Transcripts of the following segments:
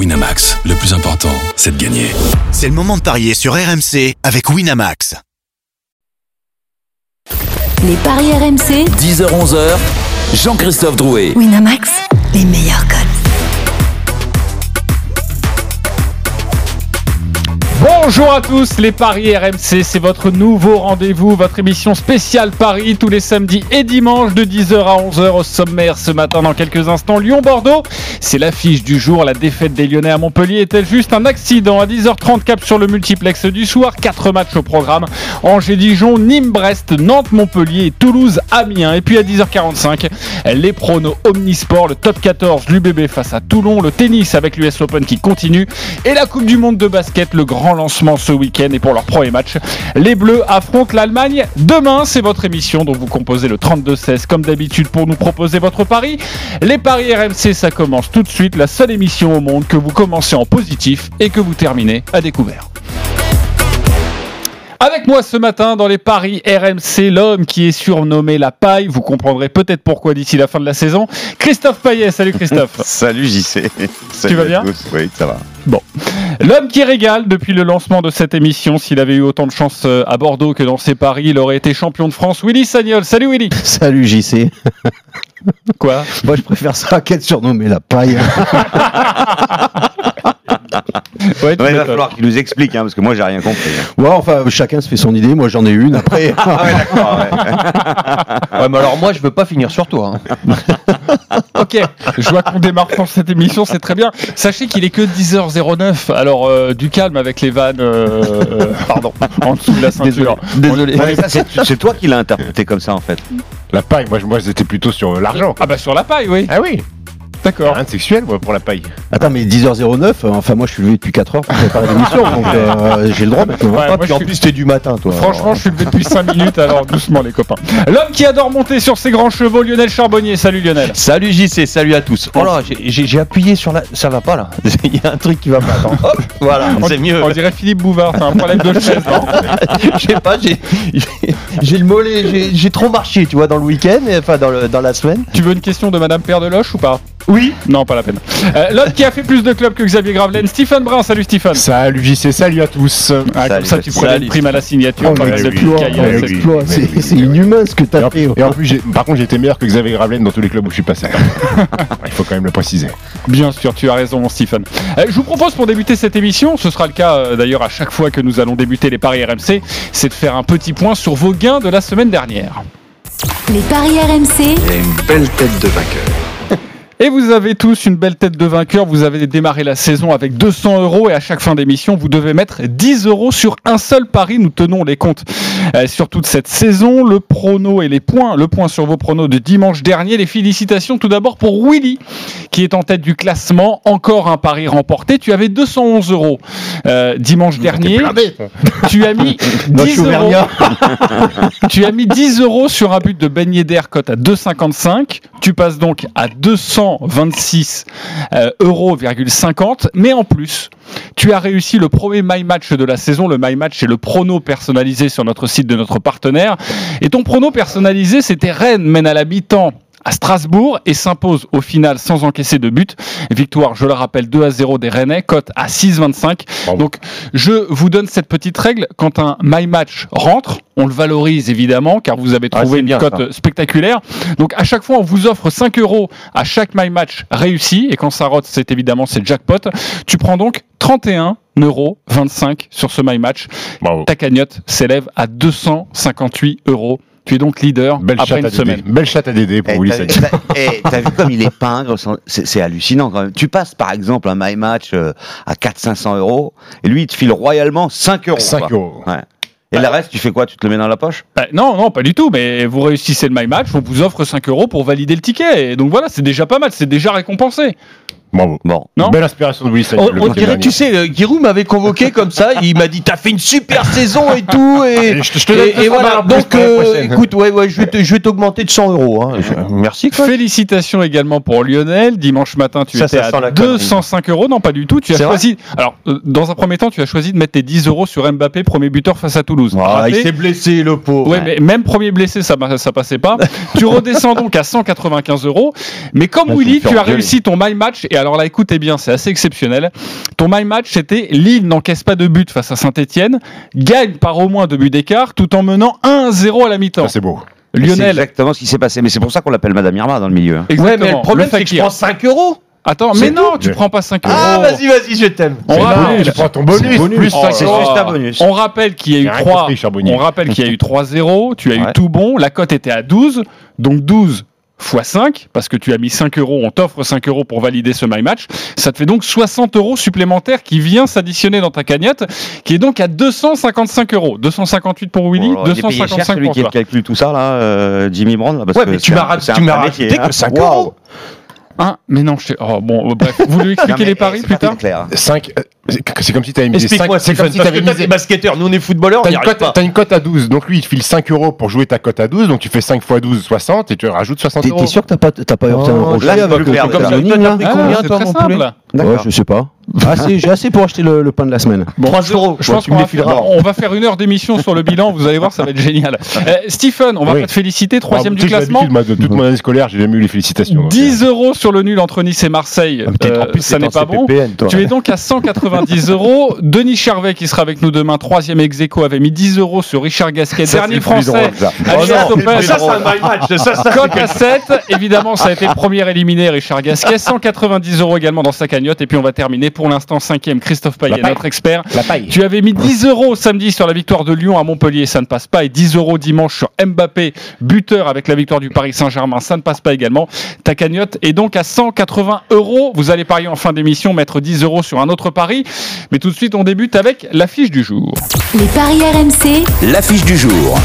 Winamax, le plus important, c'est de gagner. C'est le moment de parier sur RMC avec Winamax. Les paris RMC, 10h-11h, Jean-Christophe Drouet. Winamax, les meilleurs codes. Bonjour à tous, les Paris RMC, c'est votre nouveau rendez-vous, votre émission spéciale Paris tous les samedis et dimanches de 10h à 11h au sommaire ce matin dans quelques instants. Lyon-Bordeaux, c'est l'affiche du jour, la défaite des Lyonnais à Montpellier est-elle juste un accident? À 10h30 cap sur le multiplex du soir, 4 matchs au programme, Angers-Dijon, Nîmes-Brest, Nantes-Montpellier et Toulouse-Amiens. Et puis à 10h45, les pronos Omnisport, le top 14, l'UBB face à Toulon, le tennis avec l'US Open qui continue et la Coupe du Monde de basket, le grand lancement ce week-end et pour leur premier match. Les Bleus affrontent l'Allemagne. Demain, c'est votre émission dont vous composez le 32-16 comme d'habitude pour nous proposer votre pari. Les paris RMC, ça commence tout de suite. La seule émission au monde que vous commencez en positif et que vous terminez à découvert. Avec moi ce matin dans les paris RMC, l'homme qui est surnommé la paille, vous comprendrez peut-être pourquoi d'ici la fin de la saison. Christophe Paillet, salut Christophe. Salut JC. tu vas bien? Oui, ça va. Bon. L'homme qui régale depuis le lancement de cette émission, s'il avait eu autant de chance euh, à Bordeaux que dans ses paris, il aurait été champion de France. Willy Sagnol, salut Willy. Salut JC. Quoi? Moi je préfère ça qu'être surnommé la paille. Ouais, il va falloir qu'il nous explique, hein, parce que moi j'ai rien compris. Ouais, enfin chacun se fait son idée, moi j'en ai une après. Ah ouais, d'accord. ouais. Ouais, mais alors moi, je veux pas finir sur toi. hein. Ok, je vois qu'on démarre pour cette émission, c'est très bien. Sachez qu'il est que 10h09, alors euh, du calme avec les vannes, euh, euh, pardon, en dessous de la ceinture. Désolé. Ouais, ça, c'est c'est toi qui l'as interprété comme ça en fait. La paille, moi, je- moi j'étais plutôt sur l'argent. Ah bah sur la paille, oui. Ah oui D'accord. Rien de sexuel, moi, pour la paille. Attends, mais 10h09, euh, enfin moi je suis levé depuis 4h pour préparer l'émission, donc euh, j'ai le droit. Ouais, moi, puis je en suis- plus, t'es du matin, toi. Franchement, je suis levé depuis 5 minutes, alors doucement les copains. L'homme qui adore monter sur ses grands chevaux, Lionel Charbonnier. Salut Lionel. Salut JC, salut à tous. Oh là, j'ai- j'ai j'ai appuyé sur la. Ça va pas là. Il y a un truc qui va pas. Attends. Hop, voilà, c'est mieux. On dirait Philippe Bouvard, t'as un problème de chaise. non Je sais pas, j'ai j'ai- j'ai le mollet, j'ai- j'ai trop marché, tu vois, dans le week-end, et- enfin dans, le, dans la semaine. tu veux une question de Madame Père de Loche ou pas? Oui. Non, pas la peine. Euh, L'homme qui a fait plus de clubs que Xavier Gravelaine, Stephen Brun. Salut Stephen. Salut JC, salut à tous. Ah, comme ça, tu prenais une prime à la signature. Oh, de c'est-. Exploit, inhumain ce que Et t'as en, fait. et en plus, j'ai- par contre, j'étais meilleur que Xavier Gravelaine dans tous les clubs où je suis passé. Il faut quand même le préciser. Bien sûr, tu as raison, Stephen. Euh, je vous propose pour débuter cette émission, ce sera le cas euh, d'ailleurs à chaque fois que nous allons débuter les paris RMC, c'est de faire un petit point sur vos gains de la semaine dernière. Les paris RMC, Et vous avez tous une belle tête de vainqueur. Vous avez démarré la saison avec 200 euros et à chaque fin d'émission, vous devez mettre 10 euros sur un seul pari. Nous tenons les comptes euh, sur toute cette saison. Le prono et les points, le point sur vos pronos de dimanche dernier. Les félicitations tout d'abord pour Willy qui est en tête du classement. Encore un pari remporté. Tu avais 211 euros euh, dimanche dernier. Tu as mis Moi, 10 je suis euros. Tu as mis 10 euros sur un but de Ben Yedder cote à 2,55. Tu passes donc à 226 euh, euros, 50. Mais en plus, tu as réussi le premier My Match de la saison. Le My Match, c'est le prono personnalisé sur notre site de notre partenaire. Et ton prono personnalisé, c'était Rennes mène à mi-temps à Strasbourg et s'impose au final sans encaisser de but. Victoire, je le rappelle, 2 à 0 des Rennais, cote à 6,25. Bravo. Donc, je vous donne cette petite règle. Quand un My Match rentre, on le valorise évidemment, car vous avez trouvé une cote spectaculaire. Donc, à chaque fois, on vous offre 5 euros à chaque My Match réussi. Et quand ça rote, c'est évidemment, c'est le jackpot. Tu prends donc 31 euros 25 sur ce My Match. Bravo. Ta cagnotte s'élève à 258 euros. Tu es donc leader Belle après une à semaine. Dédé. Belle chatte à Dédé pour Eh, Willy Sagnol. t'as- eh, T'as vu comme il est pingre C'est hallucinant quand même. Tu passes par exemple un My Match euh, à 400-500 euros et lui il te file royalement 5 euros. 5 quoi. euros. Ouais. Et le reste, tu fais quoi? Tu te le mets dans la poche? Bah, non, non, pas du tout. Mais vous réussissez le My Match, on vous offre 5 euros pour valider le ticket. Et donc voilà, c'est déjà pas mal, c'est déjà récompensé. Bravo. Bon. Non Belle inspiration de Willy On, on dirait, dernier. tu sais, euh, Giroud m'avait convoqué comme ça, il m'a dit t'as fait une super saison et tout, et, Et je te- je te et- et 200 voilà. Donc, euh, écoute, ouais, ouais, je vais t'augmenter de 100 euros. hein. Je- Merci quoi. Félicitations également pour Lionel. Dimanche matin, tu Ça, étais ça sent à la connerie. 205 euros. Non, pas du tout. Tu as choisi. Alors, euh, dans un premier temps, tu as choisi de mettre tes 10 euros sur Mbappé, premier buteur face à Toulouse. Ah, il s'est blessé, le pauvre. Ouais, mais même premier blessé, ça, ça passait pas. tu redescends donc à 195 euros. Mais comme Willy, tu as réussi ton My Match et alors là, écoutez bien, c'est assez exceptionnel. Ton my match, c'était Lille n'encaisse pas de but face à Saint-Etienne, gagne par au moins deux buts d'écart, tout en menant 1-0 à la mi-temps. C'est beau. C'est Lionel, exactement ce qui s'est passé. Mais c'est pour ça qu'on l'appelle Madame Irma dans le milieu. hein. exactement. Ouais, mais le problème, c'est que je prends 5 euros. Attends, C'est mais non, tout. tu prends pas 5 euros. Ah, vas-y, vas-y, je t'aime. On C'est rappelle- bonus, tu prends ton bonus. bonus. Plus Oh, 5 C'est juste un bonus. On rappelle qu'il y a eu rien 3 compris, Charbonnier. On rappelle qu'il y a eu 3-0, tu as eu tout bon, la cote était à 12, donc 12 x 5, parce que tu as mis 5 euros, on t'offre 5 euros pour valider ce My Match. Ça te fait donc 60 euros supplémentaires qui vient s'additionner dans ta cagnotte, qui est donc à 255 euros. 258 pour Willy, Oh là là, il est payé cher, 255 celui pour qui toi. calcule tout ça, là, euh, Jimmy Brown. Là, parce Ouais, que mais tu c'est m'as un- ra- c'est un tu m'as vrai rajouté métier, hein. que 5 Waouh. euros. Hein mais non, je t'ai- oh, bon, bref, vous lui expliquez Non, les paris plus tard clair. 5, c'est comme si tu avais misé 5. Explique-moi, C'est comme Stephen, si tu avais misé basketteur, nous on est footballeurs, T'as une, une cote à 12, donc lui il te file 5 euros pour jouer ta cote à 12, donc tu fais 5 x 12, 60 et tu rajoutes 60 T'es euros. t'es sûr que t'as pas, t'as pas heurté un là, rocher avec le comme ça. Ah, combien, c'est toi, très mon poulet simple. Ouais, D'accord. je sais pas. Assez- J'ai assez pour acheter le, le pain de la semaine. 3 euros. Je pense qu'on va, va faire une heure d'émission sur le bilan, vous allez voir, ça va être génial. Euh, Stephen, on va Oui. pas te féliciter, troisième Ah, du classement. moi, de toute mon année scolaire, j'ai jamais eu les félicitations. donc, 10 euros sur le nul entre Nice et Marseille, Ah, Euh, en plus, ça n'est pas bon. Tu es donc à 190 euros. Denis Charvet qui sera avec nous demain, troisième ex aequo, avait mis 10 euros sur Richard Gasquet, Ça, dernier français. Oh Cote à 7, évidemment, ça a été le premier éliminé, Richard Gasquet. 190 euros également dans sa cagnotte. Et puis on va terminer pour l'instant cinquième, Christophe Payet, notre expert. La paille. Tu avais mis 10 euros samedi sur la victoire de Lyon à Montpellier, ça ne passe pas. Et 10 euros dimanche sur Mbappé, buteur avec la victoire du Paris Saint-Germain, ça ne passe pas également. Ta cagnotte est donc à 180 euros. Vous allez parier en fin d'émission, mettre 10 euros sur un autre pari. Mais tout de suite, on débute avec l'affiche du jour. Les paris RMC, L'affiche du jour.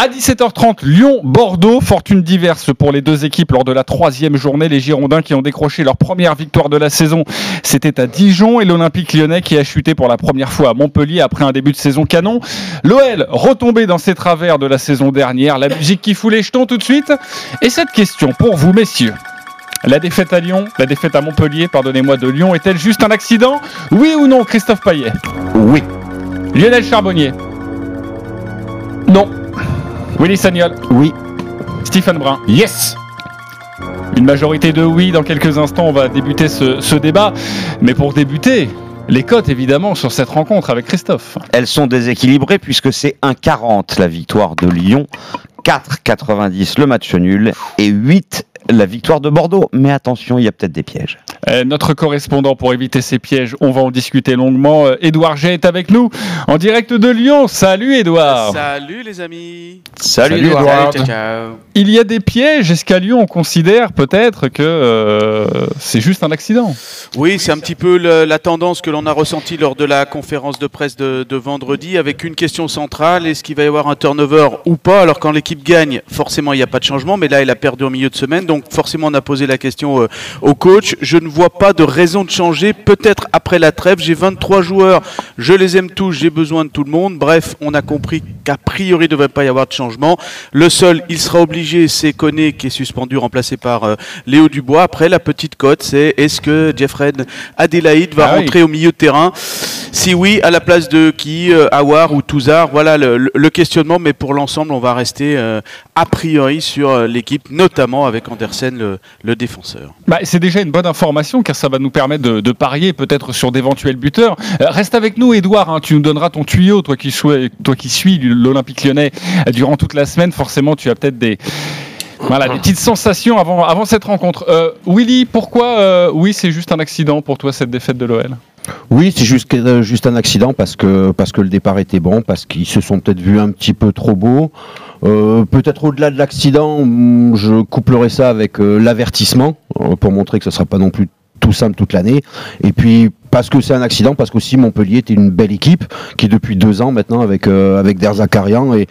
À 17h30, Lyon-Bordeaux, fortune diverse pour les deux équipes lors de la troisième journée. Les Girondins qui ont décroché leur première victoire de la saison, c'était à Dijon et l'Olympique lyonnais qui a chuté pour la première fois à Montpellier après un début de saison canon. L'OL retombé dans ses travers de la saison dernière. La musique qui fout les jetons tout de suite. Et cette question pour vous, messieurs. La défaite à Lyon, la défaite à Montpellier, pardonnez-moi, de Lyon, est-elle juste un accident? Oui ou non, Christophe Payet? Oui. Lionel Charbonnier? Non. Willy Sagnol? Oui. Stephen Brun? Yes Une majorité de oui. Dans quelques instants, on va débuter ce, ce débat. Mais pour débuter, les cotes évidemment sur cette rencontre avec Christophe. Elles sont déséquilibrées puisque c'est 1,40 la victoire de Lyon, 4,90 le match nul et 8 la victoire de Bordeaux. Mais attention, il y a peut-être des pièges. Euh, notre correspondant pour éviter ces pièges, on va en discuter longuement. Euh, Édouard G est avec nous en direct de Lyon. Salut Édouard. Salut les amis. Salut, Salut, Edouard. Ciao, ciao. Il y a des pièges. Est-ce qu'à Lyon on considère peut-être que euh, c'est juste un accident? Oui, c'est un petit peu le- la tendance que l'on a ressentie lors de la conférence de presse de, de vendredi avec une question centrale est-ce qu'il va y avoir un turnover ou pas? Alors quand l'équipe gagne, forcément il n'y a pas de changement, mais là elle a perdu au milieu de semaine, donc forcément on a posé la question euh, au coach. Je ne vois pas de raison de changer. Peut-être après la trêve, j'ai 23 joueurs, je les aime tous, j'ai besoin de tout le monde. Bref, on a compris qu'a priori il ne devrait pas y avoir de changement. Le seul, il sera obligé, c'est Koné qui est suspendu, remplacé par euh, Léo Dubois. Après, la petite cote, c'est est-ce que Jeffred Adélaïde va Ah oui. rentrer au milieu de terrain? Si oui, à la place de qui euh, Awar ou Touzard? Voilà le, questionnement, mais pour l'ensemble, on va rester euh, a priori sur l'équipe, notamment avec Andersen, le, le défenseur. Bah, c'est déjà une bonne information car ça va nous permettre de, parier peut-être sur d'éventuels buteurs. Euh, reste avec nous, Edouard. hein, tu nous donneras ton tuyau, toi qui, toi qui suis l'Olympique lyonnais euh, durant toute la semaine. Forcément, tu as peut-être des. Voilà, des petites sensations avant, avant cette rencontre. Euh, Willy, pourquoi oui, c'est juste un accident pour toi cette défaite de l'OL Oui, c'est juste, juste un accident parce que, parce que le départ était bon, parce qu'ils se sont peut-être vus un petit peu trop beaux. Peut-être au-delà de l'accident, hum, je couplerai ça avec l'avertissement pour montrer que ce ne sera pas non plus tout simple toute l'année. Et puis parce que c'est un accident, parce qu'aussi Montpellier était une belle équipe qui depuis deux ans maintenant avec euh, avec Der Zakarian et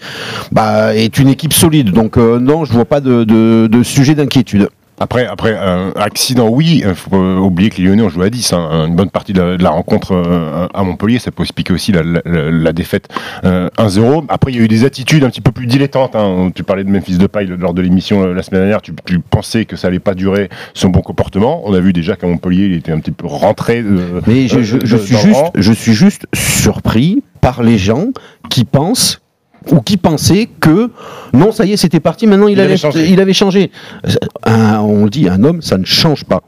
bah, est une équipe solide. Donc euh, non, je vois pas de, de sujet d'inquiétude. Après, après un accident, oui, il faut pas oublier que les Lyonnais ont joué à 10. hein. Une bonne partie de la, de la rencontre euh, à Montpellier, ça peut expliquer aussi la, la- la défaite euh, 1-0. Après, il y a eu des attitudes un petit peu plus dilettantes. hein. Tu parlais de Memphis Depay lors de l'émission euh, la semaine dernière. Tu, tu pensais que ça allait pas durer son bon comportement. On a vu déjà qu'à Montpellier, il était un petit peu rentré. euh, Mais je, euh, je- je suis juste, je suis juste surpris par les gens qui pensent ou qui pensaient que non, ça y est, c'était parti. Maintenant, il, avait changé. il avait changé. Un- on dit un homme, ça ne change pas.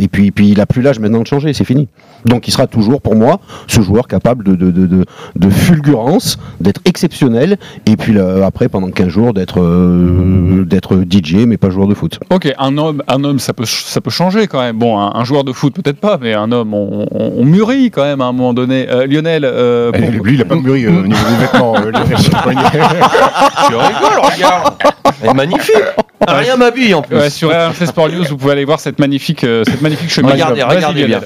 Et puis, puis il a plus l'âge maintenant de changer, c'est fini. Donc il sera toujours pour moi ce joueur capable de, de, de, de, de fulgurance, d'être exceptionnel, et puis là, après pendant 15 jours d'être euh, d'être DJ mais pas joueur de foot. Ok, un homme, un homme, ça peut, ça peut changer quand même. Bon, un, un joueur de foot peut-être pas, mais un homme, on, on- on mûrit quand même à un moment donné. Euh, Lionel, euh, Eh, pour- Lui, il a pas mûri euh, au niveau des vêtements. euh. Tu rigoles, regarde. Elle est magnifique. Rien m'habille en plus. Ouais, sur RMC Sport News, vous pouvez aller voir cette magnifique, euh, cette magnifique chemise. Regardez, regardez bien.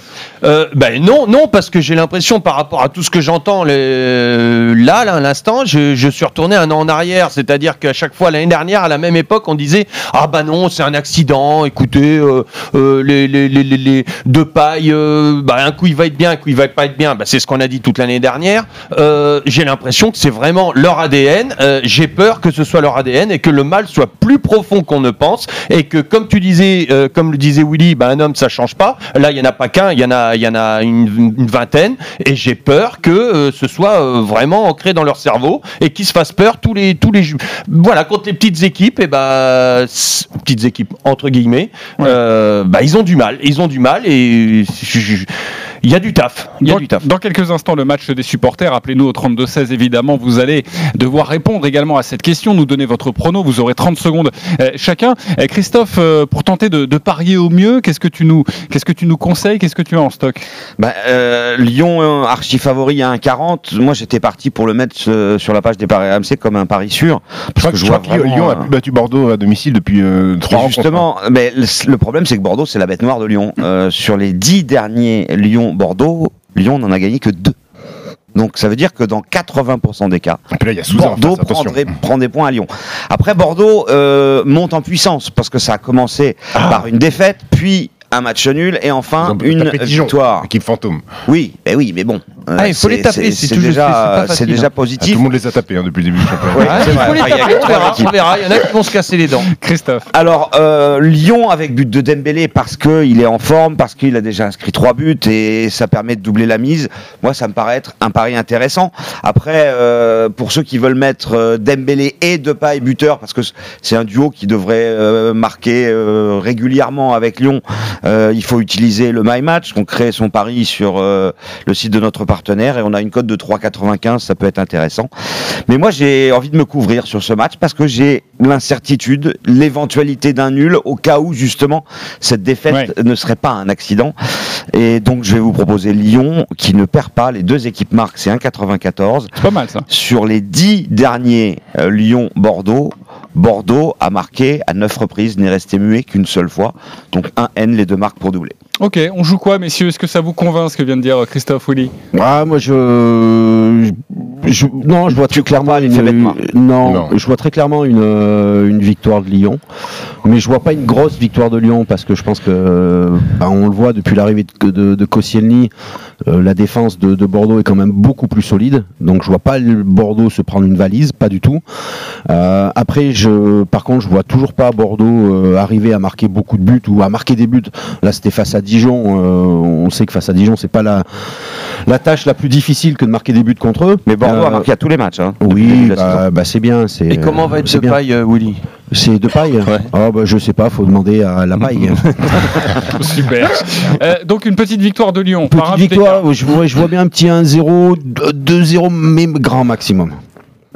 Euh, ben non, non, parce que j'ai l'impression par rapport à tout ce que j'entends les- là, là, à l'instant, je, je suis retourné un an en arrière. C'est-à-dire qu'à chaque fois l'année dernière, à la même époque, on disait ah bah non, c'est un accident. Écoutez, euh, euh, les, deux pailles, euh, bah, un coup il va être bien, un coup il va pas être bien. Bah, c'est ce qu'on a dit toute l'année dernière. Euh, j'ai l'impression que c'est vraiment leur ADN. Euh, j'ai peur que ce soit leur ADN et que le mal soit plus profond qu'on ne pense et que comme tu disais, euh, comme le disait Willy, bah, un homme ça change pas. Là, il y en a pas qu'un, il y en a, il y en a une, une vingtaine et j'ai peur que euh, ce soit euh, vraiment ancré dans leur cerveau et qu'ils se fassent peur tous les tous les voilà contre les petites équipes et bah s- petites équipes entre guillemets, euh, bah ils ont du mal, ils ont du mal et je- je- il y a du taf, il y a Dans, du taf. dans quelques instants, le match des supporters. Appelez-nous au 32-16, évidemment. Vous allez devoir répondre également à cette question, nous donner votre prono. Vous aurez 30 secondes euh, chacun. Euh, Christophe, euh, pour tenter de, de parier au mieux, qu'est-ce que tu nous, qu'est-ce que tu nous conseilles Qu'est-ce que tu as en stock? Bah, euh, Lyon euh, archi favori à 1,40. Moi, j'étais parti pour le mettre euh, sur la page des paris RMC comme un pari sûr. Je Parce que que je vois Lyon a plus battu Bordeaux à domicile depuis euh, trois Et ans. Justement, mais le, le problème, c'est que Bordeaux, c'est la bête noire de Lyon. Euh, sur les dix derniers Lyon-Bordeaux, Lyon n'en a gagné que deux. Donc ça veut dire que dans 80% des cas, là, y a Bordeaux face, attention. prendrait, prend des points à Lyon. Après, Bordeaux euh, monte en puissance parce que ça a commencé par une défaite, puis un match nul et enfin une victoire. Équipe fantôme. Oui, ben oui, mais bon. Ah, il faut c'est- les taper, c'est déjà, c'est déjà hein. Ah, tout positif. le monde les a tapés hein, depuis le début du championnat. Ouais, Ah, c'est il faut les il y a taper, on quatre verra, équipes. on verra. Il y en a qui vont se casser les dents. Christophe. Alors, euh, Lyon avec but de Dembélé parce qu'il est en forme, parce qu'il a déjà inscrit trois buts et ça permet de doubler la mise. Moi, ça me paraît être un pari intéressant. Après, euh, pour ceux qui veulent mettre euh, Dembélé et Depay buteur, parce que c'est un duo qui devrait euh, marquer euh, régulièrement avec Lyon, euh, il faut utiliser le My Match. On crée son pari sur euh, le site de notre partenaire et on a une cote de 3,95. Ça peut être intéressant. Mais moi, j'ai envie de me couvrir sur ce match parce que j'ai l'incertitude, l'éventualité d'un nul au cas où justement cette défaite ne serait pas un accident. Et donc, je vais vous proposer Lyon qui ne perd pas. Les deux équipes marquent, c'est 1,94. C'est pas mal ça. Sur les dix derniers euh, Lyon-Bordeaux, Bordeaux a marqué à neuf reprises, n'est resté muet qu'une seule fois. Donc un N, les deux marques pour doubler. Ok, on joue quoi, messieurs? Est-ce que ça vous convainc ce que vient de dire euh, Christophe Willy Ah, moi je, je- non, je vois très clairement une, fait bête noire. non, Non. je vois très clairement une, euh, une victoire de Lyon, mais je vois pas une grosse victoire de Lyon parce que je pense que euh, bah, on le voit depuis l'arrivée de, de, de Koscielny, euh, la défense de, de Bordeaux est quand même beaucoup plus solide, donc je vois pas le Bordeaux se prendre une valise, pas du tout. Euh, après, je, par contre, je vois toujours pas Bordeaux euh, arriver à marquer beaucoup de buts ou à marquer des buts. Là, c'était face à Dijon. euh, on sait que face à Dijon, c'est pas la la tâche la plus difficile que de marquer des buts contre eux. Mais Bordeaux a Euh, marqué à tous les matchs. Hein, Oui, bah, bah, c'est bien. Et comment va être euh, Willy? C'est de paille Ouais. Oh, bah, Je sais pas, faut demander à la paille. Super. Euh, donc une petite victoire de Lyon. Petite victoire, je vois, je vois bien un petit 1-0, 2-0, mais grand maximum.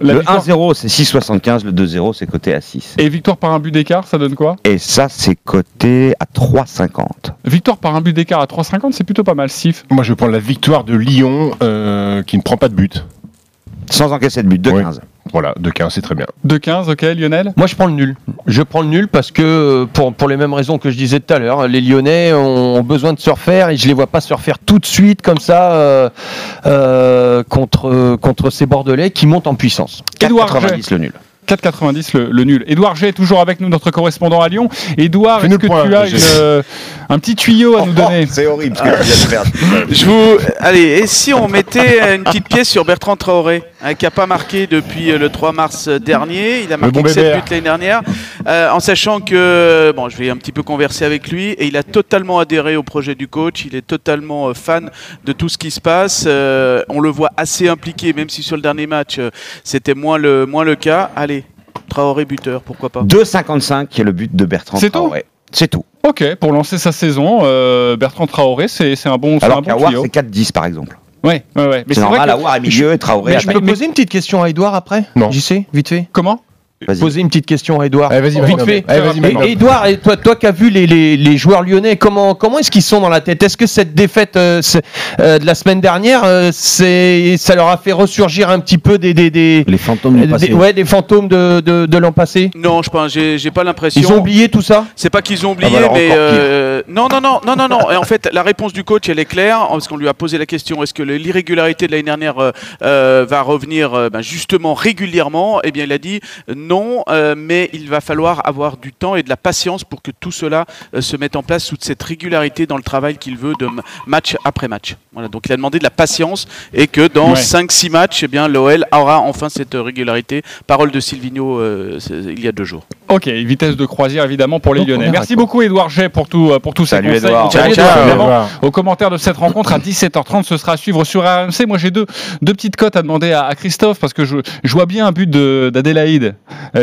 La Le victoire- 1-0, c'est 6,75. Le 2-0, c'est coté à 6. Et victoire par un but d'écart, ça donne quoi? Et ça, c'est coté à 3,50. Victoire par un but d'écart à 3,50, c'est plutôt pas mal, Sif. Moi, je vais prendre la victoire de Lyon euh, qui ne prend pas de but. Sans encaisser de but, 2,15. Voilà, de 15, c'est très bien. 2,15, ok, Lionel? Moi, je prends le nul. Je prends le nul parce que, euh, pour, pour les mêmes raisons que je disais tout à l'heure, les Lyonnais ont besoin de se refaire et je les vois pas se refaire tout de suite comme ça euh, euh, contre, contre ces Bordelais qui montent en puissance. Édouard 4,90 le nul. 4,90 le, le nul. Édouard G est toujours avec nous, notre correspondant à Lyon. Édouard, est-ce que point, tu as une, euh, un petit tuyau à nous donner c'est horrible ce que tu viens de faire. Je vous... Allez, et si on mettait une petite pièce sur Bertrand Traoré, hein, qui n'a pas marqué depuis euh, le 3 mars dernier, il a marqué bon que 7 bébert. buts l'année dernière, euh, en sachant que, bon, je vais un petit peu converser avec lui, et il a totalement adhéré au projet du coach, il est totalement euh, fan de tout ce qui se passe, euh, on le voit assez impliqué, même si sur le dernier match, euh, c'était moins le, moins le cas. Allez, Traoré buteur, pourquoi pas 2,55 qui est le but de Bertrand C'est tout Traoré. C'est tout. Ok, pour lancer sa saison, euh, Bertrand Traoré, c'est c'est un bon, c'est un Alors bon tuyau. c'est 4-10 par exemple. Ouais, ouais, ouais. Mais C'est c'est vrai normal, que Awar est milieu et Traoré Mais à je peux poser une petite question à Edouard après? Non. J'y sais, vite fait. comment? Poser une petite question à Edouard. Allez, vas-y, vite fait. allez, vas-y, Et- maintenant. et Edouard, et toi, toi qui as vu les, les, les joueurs lyonnais, comment, comment est-ce qu'ils sont dans la tête? Est-ce que cette défaite euh, euh, de la semaine dernière, euh, c'est, ça leur a fait ressurgir un petit peu des, des, des, Les fantômes des- passé. ouais, des fantômes de, de, de l'an passé? Non, je pense, j'ai j'ai pas l'impression. Ils ont oublié tout ça? C'est pas qu'ils ont oublié, Ah bah alors mais euh, non, non, non, non, non, non. Et en fait, la réponse du coach, elle est claire, parce qu'on lui a posé la question est-ce que l'irrégularité de l'année dernière va revenir ben, justement régulièrement? Eh bien, il a dit euh, non, euh, mais il va falloir avoir du temps et de la patience pour que tout cela euh, se mette en place, toute cette régularité dans le travail qu'il veut de match après match. Voilà. Donc, il a demandé de la patience et que dans Ouais. 5-6 matchs, eh bien, l'OL aura enfin cette régularité. Parole de Silvino euh, il y a deux jours. Ok, vitesse de croisière évidemment pour les Donc, Lyonnais. Merci beaucoup Edouard J pour tout pour tous ces Salut, conseils. Edouard. Ciao. Au commentaire de cette rencontre à 17h30, ce sera à suivre sur RMC. Moi j'ai deux deux petites cotes à demander à, à Christophe parce que je, je vois bien un but de- d'Adélaïde,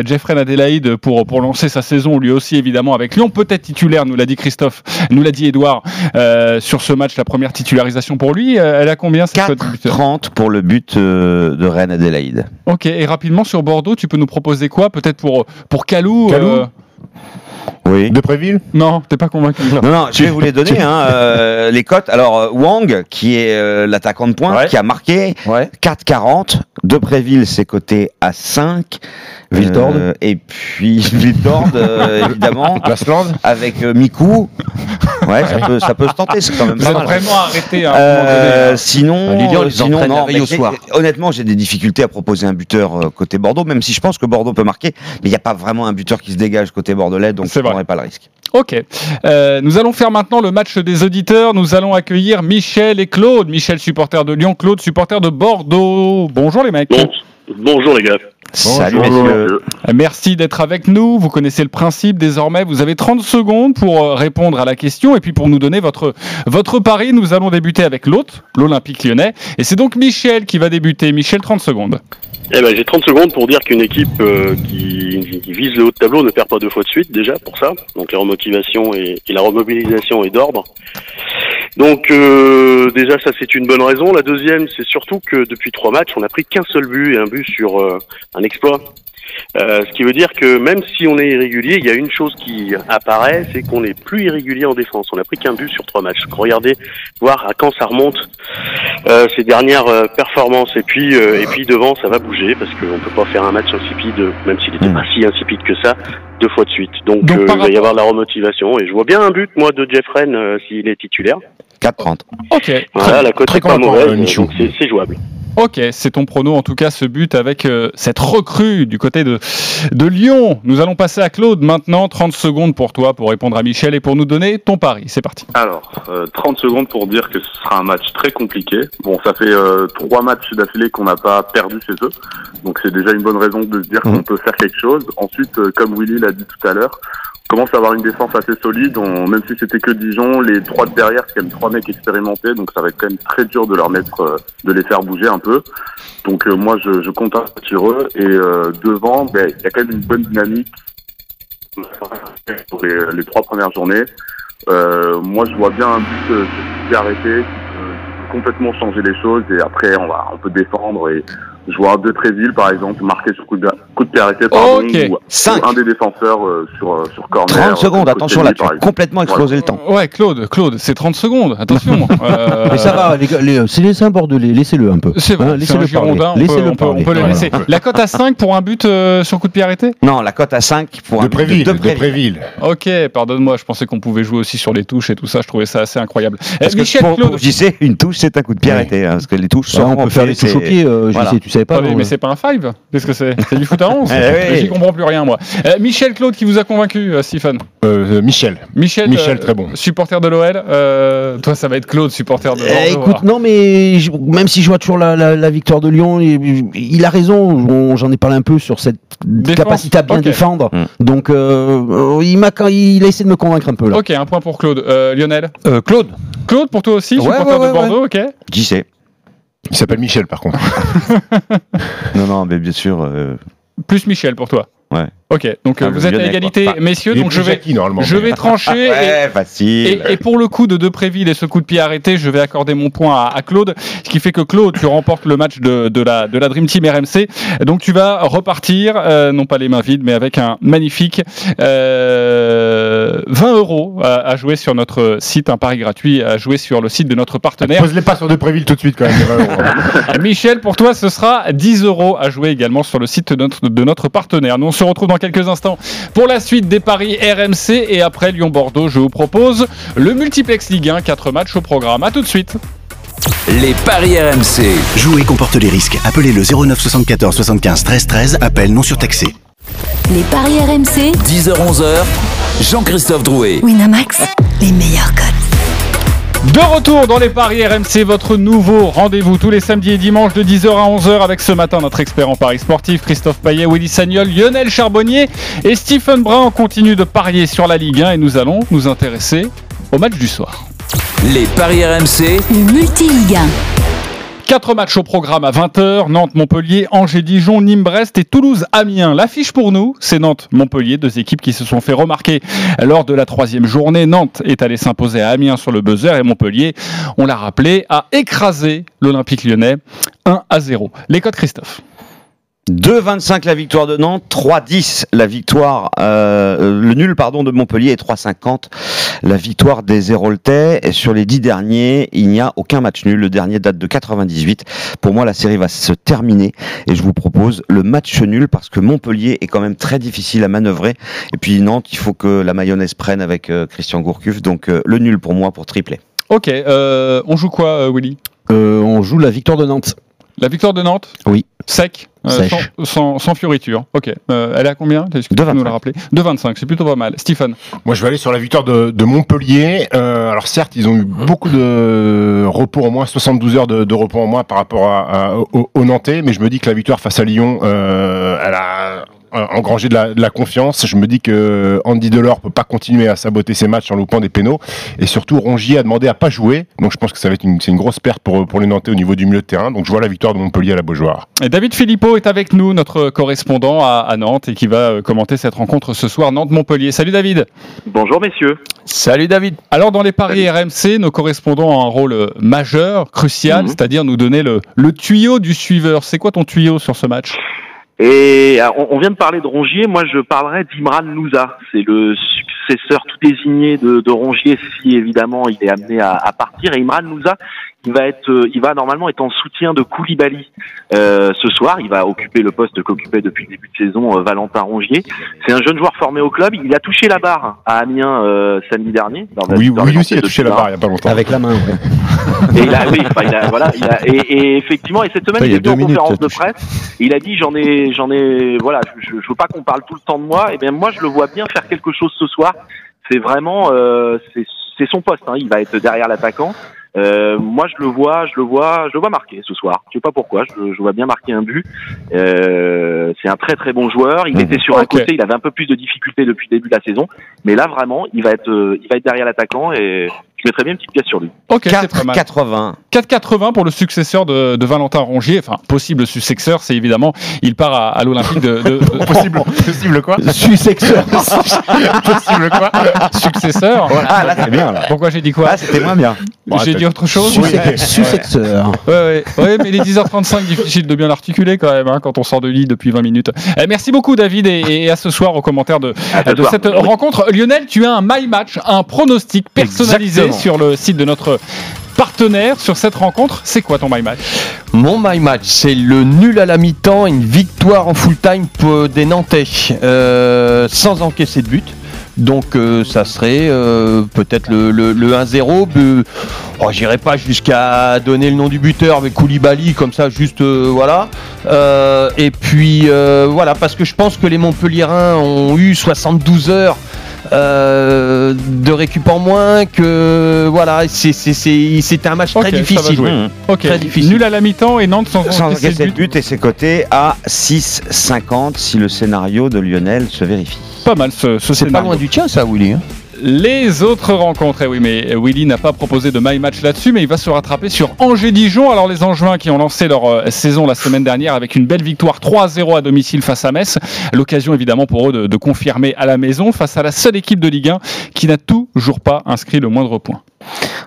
Jeffrey Adélaïde pour pour lancer sa saison lui aussi évidemment avec Lyon peut-être titulaire, nous l'a dit Christophe, nous l'a dit Edouard euh, sur ce match la première titularisation pour lui. Euh, elle a combien cette cote buteur 4-30 pour le but euh, de Rennes Adélaïde. Ok, et rapidement sur Bordeaux, tu peux nous proposer quoi Peut-être pour pour Calou. Calou euh, Oui. De Préville Non, t'es pas convaincu. Non, non, je vais vous les donner, hein, euh, les cotes. Alors, euh, Wang, qui est euh, l'attaquant de pointe, Ouais. qui a marqué Ouais. 4,40. Depréville, c'est coté à 5. Viltord. Euh, et puis, Viltord, euh, évidemment, Lasland avec euh, Mikou. Ouais, ça peut, ça peut se tenter, c'est quand même Vous pas êtes mal. vraiment arrêté à un moment donné. Euh, hein. sinon, Lilian, euh, ils sinon entraînent la non, veille mais au j'ai- soir. honnêtement, j'ai des difficultés à proposer un buteur euh, côté Bordeaux, même si je pense que Bordeaux peut marquer, mais il n'y a pas vraiment un buteur qui se dégage côté bordelais, donc C'est je ne vrai. prendrai pas le risque. Ok. Euh, nous allons faire maintenant le match des auditeurs. Nous allons accueillir Michel et Claude. Michel, supporter de Lyon. Claude, supporter de Bordeaux. Bonjour les mecs. Bon, bonjour les gars. Salut Bonjour. messieurs. Euh, Merci d'être avec nous. Vous connaissez le principe désormais. Vous avez 30 secondes pour euh, répondre à la question et puis pour nous donner votre, votre pari. Nous allons débuter avec l'autre, l'Olympique lyonnais. Et c'est donc Michel qui va débuter. Michel, 30 secondes. Eh ben, j'ai 30 secondes pour dire qu'une équipe euh, qui, qui vise le haut de tableau ne perd pas deux fois de suite déjà pour ça. Donc la remotivation et, et la remobilisation est d'ordre. Donc euh, déjà ça c'est une bonne raison. La deuxième c'est surtout que depuis trois matchs on n'a pris qu'un seul but et un but sur euh, un exploit. Euh, ce qui veut dire que même si on est irrégulier, il y a une chose qui apparaît, c'est qu'on est plus irrégulier en défense. On n'a pris qu'un but sur trois matchs. Regardez, voir à quand ça remonte euh, ces dernières euh, performances. Et puis, euh, et puis devant, ça va bouger parce qu'on peut pas faire un match insipide, même s'il était Mm. pas si insipide que ça, deux fois de suite. Donc, Donc, euh, il va y avoir de la remotivation. Et je vois bien un but, moi, de Jeff Rennes euh, s'il est titulaire. 4,30. Ok. Voilà, la cote est pas mauvaise, c'est jouable. Ok, c'est ton prono en tout cas ce but avec euh, cette recrue du côté de, de Lyon. Nous allons passer à Claude maintenant, 30 secondes pour toi pour répondre à Michel et pour nous donner ton pari. C'est parti. Alors, euh, 30 secondes pour dire que ce sera un match très compliqué. Bon, ça fait euh, trois matchs d'affilée qu'on n'a pas perdu chez eux, donc c'est déjà une bonne raison de se dire qu'on peut faire quelque chose. Ensuite, euh, comme Willy l'a dit tout à l'heure, commence à avoir une défense assez solide. Même si c'était que Dijon, les trois de derrière, c'est quand même trois mecs expérimentés, donc ça va être quand même très dur de leur mettre, euh, de les faire bouger un peu. Donc euh, moi, je, compte sur eux. Et euh, devant, ben, il y a quand même une bonne dynamique pour les, trois premières journées. Moi, je vois bien un but qui arrêté, complètement changer les choses. Et après, on va, on peut défendre. Et je vois un de Tréville, par exemple, marqué sur coup de, coup de pied arrêté, pardon, ou, Cinq. ou un des défenseurs euh, sur, euh, sur corner. 30 euh, secondes, attention de là, tu as complètement explosé le temps. Ouais, Claude, Claude, c'est 30 secondes. Attention. Euh, Mais ça va, les les- c'est les un bordelais, laissez-le un peu. C'est vrai, Hein, laissez-le un Girondin, on peut, Laissez-le on peut- on parler. peut le laisser. La cote à 5 pour un but euh, sur coup de pied arrêté? Non, la cote à 5 pour un De but Préville. de De Depréville. Préville. Ok, pardonne-moi, je pensais qu'on pouvait jouer aussi sur les touches et tout ça, je trouvais ça assez incroyable. Parce que Michel pour, Claude, une touche, c'est un coup de pied arrêté. hein, parce que les touches sont on peut faire les touches au pied, euh, Voilà. Savais pas. Mais euh. c'est pas un 5 Qu'est-ce que c'est? C'est du foot à 11 Eh oui. J'y comprends plus rien, moi. Euh, Michel Claude qui vous a convaincu, euh, Stephen Euh, euh, Michel. Michel, Michel, très bon. supporter de l'OL. euh, toi, ça va être Claude, supporter de Eh, Bordeaux. écoute, non, mais je- même si je vois toujours la, la- la victoire de Lyon, il, il a raison. On- J'en ai parlé un peu sur cette Défense capacité à bien défendre. Mm. Donc, euh, il, a essayé de me convaincre un peu là. Ok, un point pour Claude. Euh, Lionel Claude Claude, pour toi aussi, Ouais, supporter ouais, de ouais, Bordeaux, ok JC. Il s'appelle Michel, par contre. Non, non, mais bien sûr. euh, Plus Michel pour toi. Ouais. Ok, donc euh, Ah, vous êtes à égalité, messieurs, donc je vais, Jackie, je vais trancher. et- Ouais, facile. Et, et pour le coup de Depréville et ce coup de pied arrêté, je vais accorder mon point à, à Claude, ce qui fait que Claude, tu remportes le match de, de la, de la Dream Team RMC. Donc tu vas repartir, euh, non pas les mains vides, mais avec un magnifique euh, 20 euros à, à jouer sur notre site, un pari gratuit à jouer sur le site de notre partenaire. Pose-les pas sur Depréville tout de suite quand même. les 20 euros. Michel, pour toi, ce sera 10 euros à jouer également sur le site de notre, de notre partenaire. Nous, on se retrouve dans quelques instants pour la suite des paris RMC et après Lyon-Bordeaux, je vous propose le multiplex Ligue 1, 4 matchs au programme. À tout de suite. Les paris RMC. Jouer comporte les risques. Appelez le 09 74 75 13 13. Appel non surtaxé. Les paris RMC. 10h-11h. Jean-Christophe Drouet. Winamax, les meilleurs codes. De retour dans les paris RMC, votre nouveau rendez-vous tous les samedis et dimanches de 10h à 11h avec ce matin notre expert en paris sportif Christophe Payet, Willy Sagnol, Lionel Charbonnier et Stephen Brun. On continue de parier sur la Ligue 1 et nous allons nous intéresser au match du soir. Les paris RMC. Le multi-Ligue 1. Quatre matchs au programme à 20h, Nantes, Montpellier, Angers, Dijon, Nîmes, Brest et Toulouse, Amiens. L'affiche pour nous, c'est Nantes, Montpellier, deux équipes qui se sont fait remarquer lors de la troisième journée. Nantes est allé s'imposer à Amiens sur le buzzer et Montpellier, on l'a rappelé, a écrasé l'Olympique lyonnais 1 à 0. Les codes Christophe. 2,25 la victoire de Nantes, 3,10 la victoire, euh, le nul pardon de Montpellier et 3,50 la victoire des Héroltais. Et sur les dix derniers, il n'y a aucun match nul. Le dernier date de 98. Pour moi, la série va se terminer et je vous propose le match nul parce que Montpellier est quand même très difficile à manœuvrer. Et puis Nantes, il faut que la mayonnaise prenne avec euh, Christian Gourcuff. Donc euh, le nul pour moi pour tripler. Ok, euh, on joue quoi, euh, Willy? Euh, on joue la victoire de Nantes. La victoire de Nantes? Oui. Sec, euh, sans, sans, sans fioriture. Ok, Euh, elle est à combien? Est-ce que tu peux nous la rappeler 2,25, c'est plutôt pas mal. Stephen Moi, je vais aller sur la victoire de, de Montpellier. Euh, alors certes, ils ont eu beaucoup de repos en moins, 72 heures de, de repos en moins par rapport à, à- au, au Nantais, mais je me dis que la victoire face à Lyon, euh, elle a euh, engrangé de la, de la confiance. Je me dis que Andy Delors peut pas continuer à saboter ses matchs en loupant des pénaux, et surtout Rongier a demandé à pas jouer, donc je pense que ça va être une, c'est une grosse perte pour pour les Nantais au niveau du milieu de terrain. Donc je vois la victoire de Montpellier à la Beaujoire. Et David Philippot est avec nous, notre correspondant à, à Nantes, et qui va euh, commenter cette rencontre ce soir, Nantes-Montpellier. Salut David Bonjour messieurs. Salut David. Alors dans les paris RMC, nos correspondants ont un rôle euh, majeur, crucial, Mhm. c'est-à-dire nous donner le, le tuyau du suiveur. C'est quoi ton tuyau sur ce match? Et euh, on, vient de parler de Rongier, moi je parlerai d'Imran Louza. C'est le successeur tout désigné de, Rongier si évidemment il est amené à, à partir. Et Imran Louza, il va être, euh, il va normalement être en soutien de Koulibaly euh, ce soir. Il va occuper le poste qu'occupait depuis le début de saison euh, Valentin Rongier. C'est un jeune joueur formé au club. Il a touché la barre à Amiens euh, samedi dernier. Dans la- Oui, dans oui aussi a enquêtes de touché la barre il y a pas longtemps. Avec la main, ouais. Et il a, oui, enfin, il a, voilà, il a, et, et effectivement, et cette semaine, il il a était en conférence de presse. Il a dit, j'en ai, j'en ai, voilà, je, je veux pas qu'on parle tout le temps de moi. Et bien, moi, je le vois bien faire quelque chose ce soir. C'est vraiment, euh, c'est, c'est son poste. Hein. Il va être derrière l'attaquant. Euh, moi, je le vois, je le vois, je le vois marquer ce soir. Je sais pas pourquoi. Je, vois bien marquer un but. Euh, c'est un très très bon joueur. Il était sur un côté. Il avait un peu plus de difficultés depuis le début de la saison. Mais là, vraiment, il va être, euh, il va être derrière l'attaquant et je mettrais bien une petite pièce sur lui. Ok, c'est pas mal. 4,80. 4,80 pour le successeur de, de Valentin Rongier. Enfin, possible successeur, c'est évidemment, il part à, à l'Olympique de, de- de- Possible, possible quoi Successeur. Possible quoi Successeur Ah là c'est bien là. Pourquoi j'ai dit quoi Ah c'était moins bien. J'ai dit autre chose Successeur. Successeur. Ouais, ouais, ouais, mais les 10h35, difficile de bien l'articuler quand même, hein, quand on sort de lit depuis 20 minutes. Eh, merci beaucoup, David, et, et à ce soir aux commentaires de, de soir. cette rencontre. Lionel, tu as un My Match, un pronostic personnalisé Exactement. Sur le site de notre partenaire sur cette rencontre. C'est quoi ton My Match? Mon my match, c'est le nul à la mi-temps, une victoire en full time pour des Nantais, euh, sans encaisser de but. Donc euh, ça serait euh, peut-être le, le- le 1-0. mais, Oh, J'irai pas jusqu'à donner le nom du buteur avec Koulibaly, comme ça, juste euh, voilà. Et puis voilà, parce que je pense que les Montpelliérains ont eu 72 heures euh, de récup en moins, que voilà, c'est- c'est- c'est- c'était un match très difficile. Mmh. Ok, Très difficile. nul à la mi-temps et Nantes sans, Sans encaisser but. but et c'est coté à 6,50 si le scénario de Lionel se vérifie. Pas mal ce, ce C'est pas loin du tien, ça, Willy. hein Les autres rencontres, eh oui, mais Willy n'a pas proposé de my match là-dessus, mais il va se rattraper sur Angers-Dijon. Alors les Angevins qui ont lancé leur euh, saison la semaine dernière avec une belle victoire 3-0 à domicile face à Metz. L'occasion évidemment pour eux de, de confirmer à la maison face à la seule équipe de Ligue 1 qui n'a toujours pas inscrit le moindre point.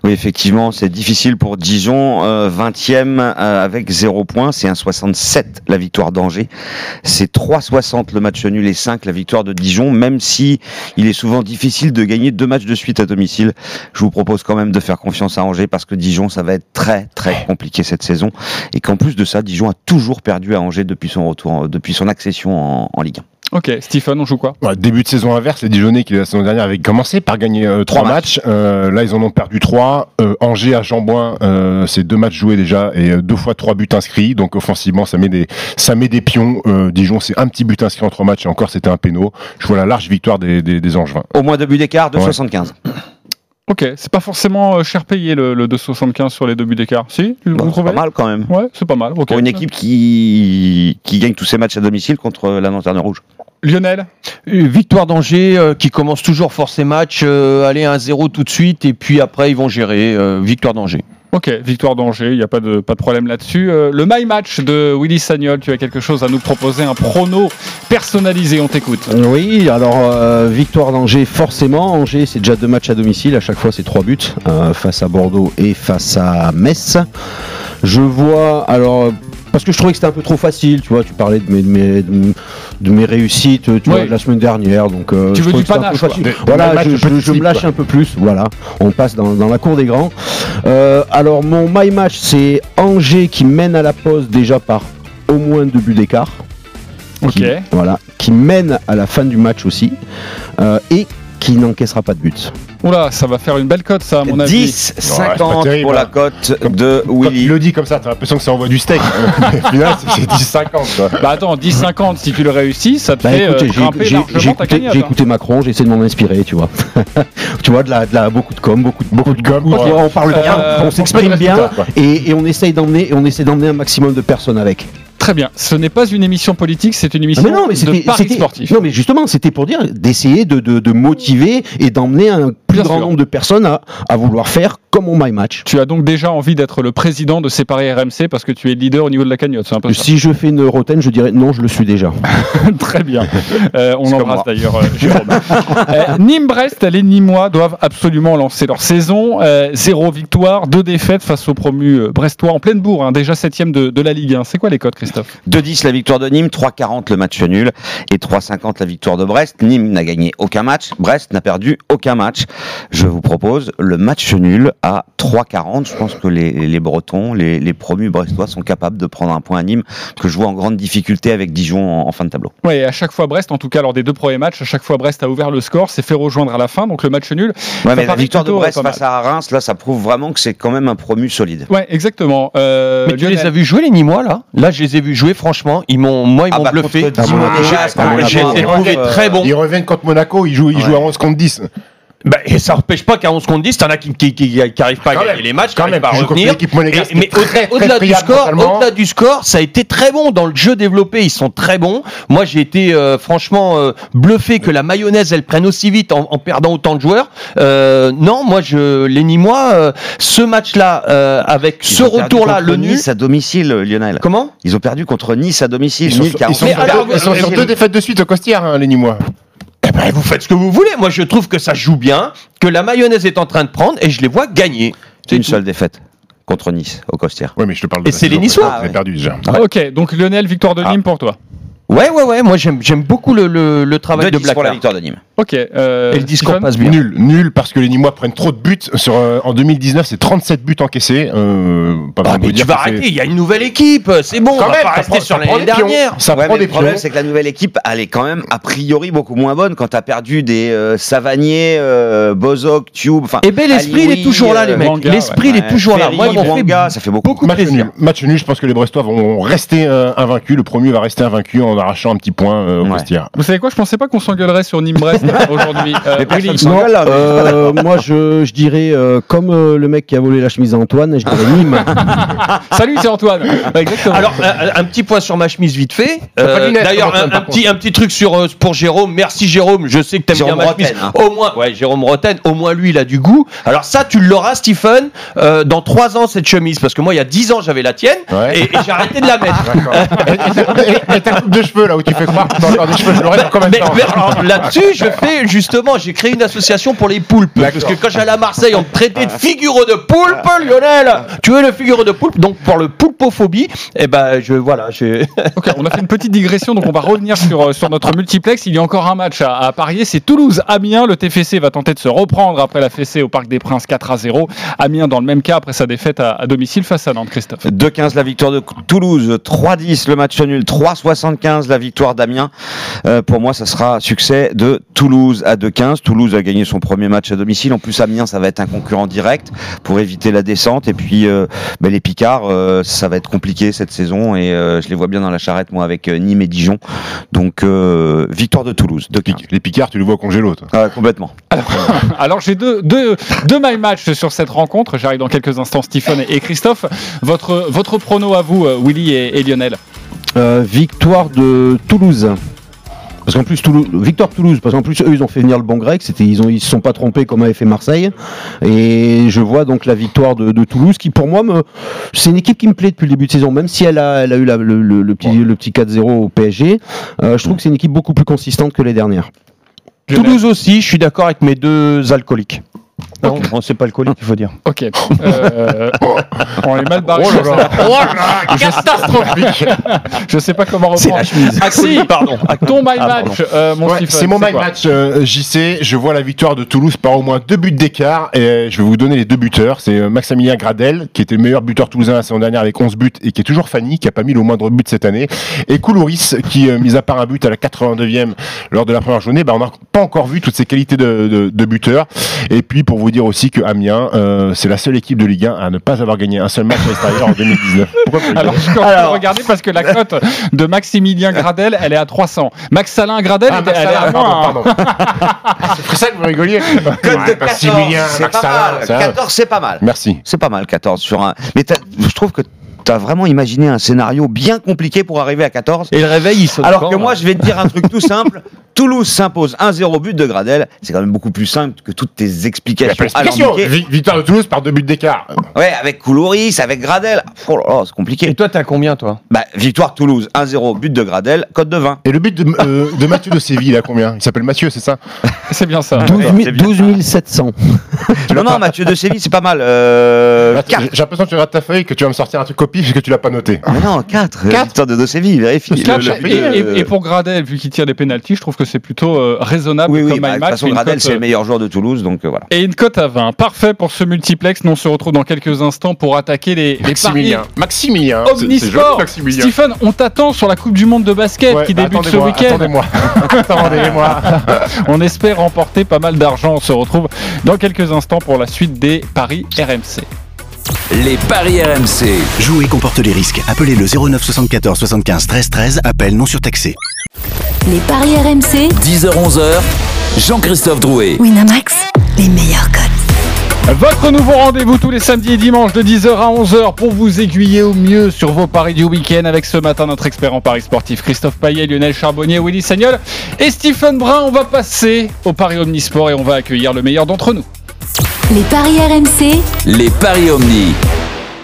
Oui, effectivement, c'est difficile pour Dijon. Euh, 20e euh, avec 0 points. C'est un 67 la victoire d'Angers. C'est 3,60 le match nul et 5 la victoire de Dijon. Même si il est souvent difficile de gagner deux matchs de suite à domicile, je vous propose quand même de faire confiance à Angers parce que Dijon, ça va être très très compliqué cette saison. Et qu'en plus de ça, Dijon a toujours perdu à Angers depuis son retour, depuis son accession en, en Ligue 1. Ok, Stephen, on joue quoi Ouais, Début de saison inverse, les Dijonais qui la saison dernière avaient commencé par gagner euh, trois Trois matchs. Euh, là, ils en ont perdu trois. Euh, Angers à Chamboin, euh, c'est deux matchs joués déjà et euh, deux fois trois buts inscrits. Donc offensivement, ça met des ça met des pions. Euh, Dijon, c'est un petit but inscrit en trois matchs et encore c'était un péno. Je vois la large victoire des, des, des Angevins. Au moins deux buts d'écart, de Ouais. 75. Ok, c'est pas forcément cher payé le, le 2,75 sur les deux buts d'écart. Si vous Bon, c'est trouvez pas mal quand même. Ouais, c'est pas mal. Pour une équipe qui, qui gagne tous ses matchs à domicile contre la Lanterne Rouge. Lionel Euh, Victoire d'Angers euh, qui commence toujours fort ses matchs, euh, aller 1-0 tout de suite et puis après ils vont gérer. euh, victoire d'Angers. Ok, victoire d'Angers, il n'y a pas de, pas de problème là-dessus. Euh, le My Match de Willy Sagnol, tu as quelque chose à nous proposer, un prono personnalisé, on t'écoute. Oui, alors euh, victoire d'Angers, forcément. Angers, c'est déjà deux matchs à domicile. À chaque fois, c'est trois buts euh, face à Bordeaux et face à Metz. Je vois, alors, parce que je trouvais que c'était un peu trop facile. Tu vois, tu parlais de mes, de mes, de mes réussites tu vois, de la semaine dernière. Donc, euh, Tu je veux du panache, quoi. Des- Voilà, je, me lâche quoi. un peu plus. Voilà, on passe dans, dans la cour des grands. Euh, alors, mon my match, c'est Angers qui mène à la pause déjà par au moins deux buts d'écart Ok. qui, voilà, qui mène à la fin du match aussi euh, et qui n'encaissera pas de but. Oula, ça va faire une belle cote, ça, à mon avis. 10, c'est pas 50 terrible, pour la hein. cote Comme- de Quand Willy. tu le dis comme ça, t'as l'impression que ça envoie du steak. Mais au final, c'est- c'est 10-50. quoi. Bah attends, 10-50, si tu le réussis, ça te Bah, fait écoutez, euh, j'ai- grimper j'ai j'ai largement ta écouté, cagnotte. j'ai hein. écouté Macron, j'essaie de m'en inspirer, tu vois. tu vois, de la, de la, beaucoup de com, beaucoup de, Beaucoup de com. on parle bien, Euh, on s'exprime bien et, et on essaye d'emmener et on essaie d'emmener un maximum de personnes avec. Très bien, ce n'est pas une émission politique, c'est une Ah, émission mais non, mais de paris sportif. Non, mais justement, c'était pour dire d'essayer de, de, de motiver et d'emmener un plus Bien grand sûr. nombre de personnes à, à vouloir faire comme mon My Match. Tu as donc déjà envie d'être le président de paris RMC parce que tu es leader au niveau de la cagnotte, un peu. Si je fais une rotaine, je dirais non, je le suis déjà. Très bien. Euh, on embrasse d'ailleurs euh, Jérôme. Euh, Nîmes-Brest, les Nîmois doivent absolument lancer leur saison. Euh, zéro victoire, deux défaites face aux promus euh, brestois en pleine bourre, hein, déjà septième de, de la Ligue 1. C'est quoi les codes, Christophe? 2-10 la victoire de Nîmes, 3-40 le match nul et 3-50 la victoire de Brest. Nîmes n'a gagné aucun match, Brest n'a perdu aucun match. Je vous propose le match nul à 3-40. Je pense que les, les Bretons, les, les promus brestois sont capables de prendre un point à Nîmes que je vois en grande difficulté avec Dijon en, en fin de tableau. Et à chaque fois Brest, en tout cas lors des deux premiers matchs, à chaque fois Brest a ouvert le score, s'est fait rejoindre à la fin, donc le match nul. Ouais, mais la victoire de euh, Brest face à Reims, là, ça prouve vraiment que c'est quand même un promu solide. Ouais, exactement. Euh, Mais tu Lionel. les as vus jouer les Nîmois là? Là je les ai vus jouer franchement, ils m'ont moi ils Ah m'ont bah, bluffé. j'ai- un été bon trouvé match, très bon. Ils reviennent contre Monaco, ils jouent, ils jouent à 11 contre 10. Bah, et ça empêche pas qu'à 11 contre 10, t'en as qui, qui, qui, qui arrivent pas à Quand gagner même, les matchs, qui quand arrivent même, pas à revenir. l'équipe monégasque Et- mais au-delà très du score, au-delà du score, ça a été très bon dans le jeu développé. Ils sont très bons. Moi, j'ai été euh, franchement euh, bluffé que la mayonnaise elle prenne aussi vite en, en perdant autant de joueurs. Euh, non, moi, je les Nîmois, euh, ce match-là euh, avec Ils ce retour-là, le nul. Nice à domicile, Lionel. Comment? Ils ont perdu contre Nice à domicile. Ils sont, ils alors, ils sur deux défaites de suite au Costière, hein, les Nîmois. Eh vous faites ce que vous voulez. Moi, je trouve que ça joue bien, que la mayonnaise est en train de prendre, et je les vois gagner. C'est une tout. seule défaite contre Nice au Costière. Oui, mais je te parle de Et c'est les Niçois. Ah, J'ai perdu déjà. Ok, donc Lionel, victoire de Ah. Nîmes pour toi. Ouais, ouais, ouais. Moi, j'aime, beaucoup le, le, le travail de 2-10 pour la victoire de Nîmes. Ok. Euh, Et le discours Stephen passe bien. Nul, nul parce que les Nîmois prennent trop de buts. Sur, euh, en 2019, c'est 37 buts encaissés. Euh, pas Ah, de mais tu vas arrêter, il y a une nouvelle équipe, c'est bon, Quand on va même, pas ça rester prend- sur l'année dernière. Ça Ouais, prend des le problème, c'est que la nouvelle équipe, elle est quand même a priori beaucoup moins bonne quand t'as perdu des euh, Savanier, euh, Bozok, Tube. Enfin, Eh ben, l'esprit, il est toujours là, les euh, mecs. L'esprit, il est ouais, toujours là. Moi, ça fait beaucoup. beaucoup Match plaisir. nul. Match nul, je pense que les Brestois vont rester euh, invaincus. Le premier va rester invaincu en arrachant un petit point au. Vous savez quoi Je pensais pas qu'on s'engueulerait sur Nîmes-Brest aujourd'hui. Euh, Willy. Euh, moi, je, je dirais, euh, comme euh, le mec qui a volé la chemise à Antoine, je dirais Nîmes. Salut, c'est Antoine. Ouais, Exactement. Alors, un, un petit point sur ma chemise vite fait. Euh, D'ailleurs, un, petit, un petit truc sur, euh, pour Jérôme. Merci Jérôme. Je sais que t'aimes bien Jérôme ma Rotten, chemise. hein. Au moins, ouais, Jérôme Roten. Au moins, lui, il a du goût. Alors ça, tu l'auras, Stephen, euh, dans trois ans cette chemise, parce que moi, il y a dix ans, j'avais la tienne Ouais. et, et j'ai arrêté de la mettre. Et ta coupe de cheveux là où tu fais croire que t'as encore des cheveux, je l'aurai dans combien de Mais, temps là-dessus, je fais justement, j'ai créé une association pour les poulpes. Parce que quand j'allais à Marseille, on me traitait de figure de poulpe, Lionel. Tu es le figure de poulpe. Donc pour le poulpophobie, eh ben je voilà. Ok, on a fait une petite digression, donc on va revenir sur, euh, sur notre multiplex. Il y a encore un match à, à parier, c'est Toulouse-Amiens. Le TFC va tenter de se reprendre après la fessée au Parc des Princes 4 à 0. Amiens dans le même cas après sa défaite à, à domicile face à Nantes, Christophe. 2-15 la victoire de Toulouse, 3-10 le match nul, 3-75 la victoire d'Amiens. Euh, pour moi, ça sera succès de Toulouse à 2-15. Toulouse a gagné son premier match à domicile. En plus, Amiens, ça va être un concurrent direct pour éviter la descente. Et puis, euh, ben, les Picards, euh, ça va être compliqué cette saison. Et euh, je les vois bien dans la charrette, moi, avec euh, Nîmes et Dijon. Donc, euh, victoire de Toulouse, 2-15. Les Picards, tu le vois au congélo, toi. Ah, complètement. Alors j'ai deux, deux, deux my match sur cette rencontre. J'arrive dans quelques instants, Stephen et, Christophe. Votre, votre prono à vous, Willy et, et Lionel Euh, victoire de Toulouse. Parce qu'en plus, Toulouse, victoire de Toulouse, parce qu'en plus, eux, ils ont fait venir le bon grec, c'était, ils ils se sont pas trompés comme avait fait Marseille. Et je vois donc la victoire de, de Toulouse, qui pour moi, me, c'est une équipe qui me plaît depuis le début de saison, même si elle a, elle a eu la- le, le- le petit, le petit 4-0 au PSG. euh, je trouve que c'est une équipe beaucoup plus consistante que les dernières. Toulouse aussi, je suis d'accord avec mes deux alcooliques. Non, bon, c'est pas alcoolique, il faut dire. Ok. Euh, on est mal barré. Oh là là. Oh là, catastrophique. Je sais pas comment reprendre. Axi, pardon. Ton my Ah, match, euh, mon Ouais, Stephen, c'est mon my match euh, JC. Je vois la victoire de Toulouse par au moins deux buts d'écart. Et euh, je vais vous donner les deux buteurs. C'est euh, Maximilien Gradel, qui était le meilleur buteur toulousain la saison dernière avec 11 buts et qui est toujours Fanny, qui a pas mis le moindre but cette année. Et Koulouris, qui, euh, mis à part un but à la 82e lors de la première journée, bah, on n'a pas encore vu toutes ses qualités de, de, de buteur. Et puis, pour vous dire aussi que Amiens, euh, c'est la seule équipe de Ligue 1 à ne pas avoir gagné un seul match à l'extérieur en 2019. Pourquoi vous Alors, je de regarder parce que la cote de Maximilien Gradel, elle est à 300. Max Salin Gradel, Ah, elle, Max elle est à moins. pardon, C'est pour ça que vous rigoliez. Cote de 14, Maximilien, c'est Max pas Salin, mal. ça. 14, c'est pas mal. Merci. C'est pas mal, 14 sur un. Mais t'as- je trouve que tu as vraiment imaginé un scénario bien compliqué pour arriver à 14. Et le réveil, il saute Alors quand, que moi, je vais te dire un truc tout simple. Toulouse s'impose 1-0 but de Gradel. C'est quand même beaucoup plus simple que toutes tes explications. Vi- Victoire de Toulouse par deux buts d'écart. Ouais, avec Koulouris, avec Gradel. Oh là là, c'est compliqué. Et toi, t'as combien, toi? Bah, victoire Toulouse 1-0 but de Gradel, code de 20. Et le but de, euh, de Mathieu de Séville, il a combien? Il s'appelle Mathieu, c'est ça? C'est bien ça. 12, Ouais, 000 c'est bien. 12 700. Non, non, Mathieu de Séville, c'est pas mal. Euh, 4. J'ai l'impression que tu regardes ta feuille que tu vas me sortir un truc copie puisque tu l'as pas noté. Mais non, 4. Victoire de, de Séville, vérifie. Quatre, Le- le- et, le- et- et pour Gradel, vu qu'il tire des pénalties, je trouve que c'est plutôt euh, raisonnable Oui, oui, comme bah, my de toute match. façon, et une Gradel, cote, c'est le euh, meilleur joueur de Toulouse, donc euh, voilà. Et une cote à 20. Parfait pour ce multiplex. Nous, on se retrouve dans quelques instants pour attaquer les, les paris Maximilien. Maximilien. Omnisport. Maximilien. Stephen, on t'attend sur la Coupe du Monde de basket Ouais, qui bah, débute ce week-end. Attendez-moi. Attendez-moi. On espère remporter pas mal d'argent. On se retrouve dans quelques instants pour la suite des paris RMC. Les paris RMC. Jouer comporte les risques. Appelez le 09 74 75 13 13. Appel non surtaxé. Les paris RMC, 10h-11h. Jean-Christophe Drouet. Winamax, les meilleurs codes. Votre nouveau rendez-vous tous les samedis et dimanches de 10h à 11h pour vous aiguiller au mieux sur vos paris du week-end avec ce matin notre expert en paris sportif Christophe Payet, Lionel Charbonnier, Willy Sagnol et Stephen Brun. On va passer au paris omnisport et on va accueillir le meilleur d'entre nous. Les paris RMC, Les paris Omni.